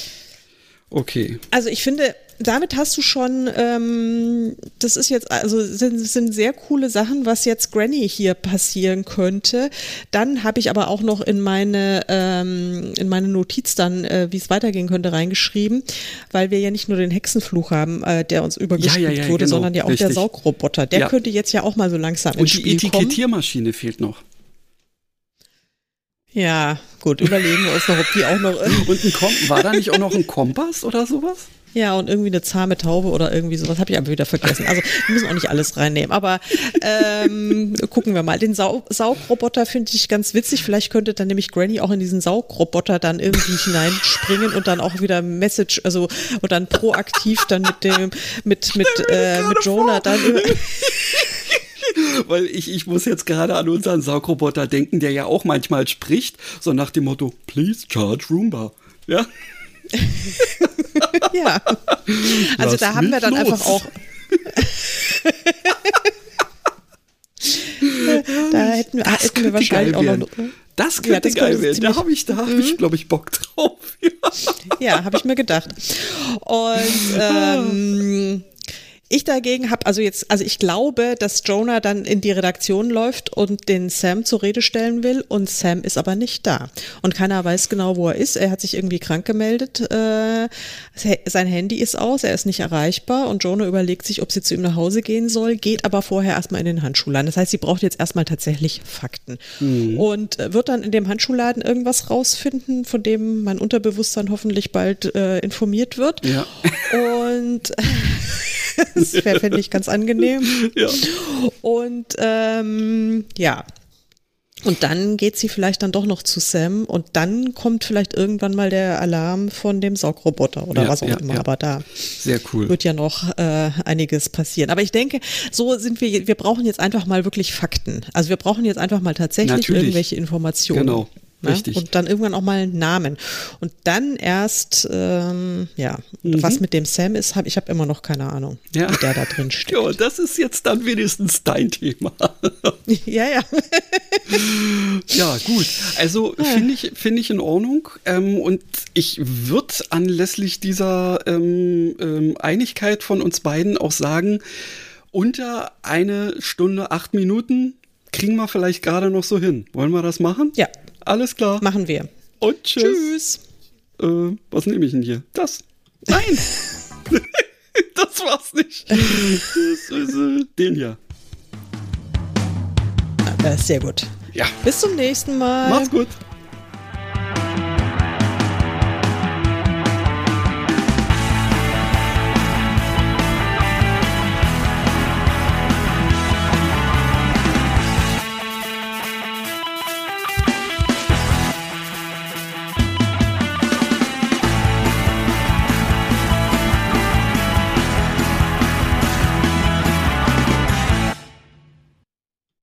Okay. Also ich finde, damit hast du schon, ähm, das ist jetzt, also sind, sind sehr coole Sachen, was jetzt Granny hier passieren könnte. Dann habe ich aber auch noch in meine, ähm, in meine Notiz dann, äh, wie es weitergehen könnte, reingeschrieben, weil wir ja nicht nur den Hexenfluch haben, äh, der uns übergespielt ja, ja, ja, wurde, genau, sondern ja auch richtig. der Saugroboter. Der könnte jetzt ja auch mal so langsam Und ins Spiel kommen. Und die Etikettiermaschine fehlt noch. Ja, gut, überlegen wir uns noch, ob die auch noch. Und ein Kom war da nicht auch noch ein Kompass oder sowas? Ja, und irgendwie eine zahme Taube oder irgendwie sowas habe ich aber wieder vergessen. Also wir müssen auch nicht alles reinnehmen. Aber ähm, gucken wir mal. Den Sau Saugroboter finde ich ganz witzig. Vielleicht könnte dann nämlich Granny auch in diesen Saugroboter dann irgendwie hineinspringen und dann auch wieder Message, also und dann proaktiv dann mit dem, mit, mit, äh, mit Jonah dann. Weil ich, ich muss jetzt gerade an unseren Saugroboter denken, der ja auch manchmal spricht, so nach dem Motto, please charge Roomba. Ja. ja. Also Lass da haben wir dann los. einfach auch. da hätten wir, das hätten wir wahrscheinlich auch noch. Das könnte ja, das geil werden. Da habe ich, da hab mhm. ich, glaube ich, Bock drauf. ja, ja habe ich mir gedacht. Und ähm, ich dagegen habe, also jetzt, also ich glaube, dass Jonah dann in die Redaktion läuft und den Sam zur Rede stellen will und Sam ist aber nicht da. Und keiner weiß genau, wo er ist. Er hat sich irgendwie krank gemeldet. Äh, sein Handy ist aus, er ist nicht erreichbar und Jonah überlegt sich, ob sie zu ihm nach Hause gehen soll, geht aber vorher erstmal in den Handschuhladen. Das heißt, sie braucht jetzt erstmal tatsächlich Fakten. Mhm. Und äh, wird dann in dem Handschuhladen irgendwas rausfinden, von dem mein Unterbewusstsein hoffentlich bald äh, informiert wird. Ja. Und das wäre, finde ich, ganz angenehm. Ja. Und ähm, ja. Und dann geht sie vielleicht dann doch noch zu Sam und dann kommt vielleicht irgendwann mal der Alarm von dem Saugroboter oder ja, was auch ja, immer. Ja. Aber da Sehr cool. wird ja noch äh, einiges passieren. Aber ich denke, so sind wir, wir brauchen jetzt einfach mal wirklich Fakten. Also wir brauchen jetzt einfach mal tatsächlich Natürlich. irgendwelche Informationen. Genau. Ne? Richtig. Und dann irgendwann auch mal einen Namen. Und dann erst, ähm, ja, mhm. was mit dem Sam ist, hab, ich habe immer noch keine Ahnung, ja. wie der da drin steht. Ja, das ist jetzt dann wenigstens dein Thema. ja, ja. ja, gut. Also finde ich, finde ich in Ordnung. Ähm, und ich würde anlässlich dieser ähm, ähm, Einigkeit von uns beiden auch sagen, unter eine Stunde, acht Minuten kriegen wir vielleicht gerade noch so hin. Wollen wir das machen? Ja, alles klar. Machen wir. Und tschüss. Tschüss. Äh, was nehme ich denn hier? Das. Nein. das war's nicht. Das ist, äh, den hier. Ah, sehr gut. Ja. Bis zum nächsten Mal. Mach's gut.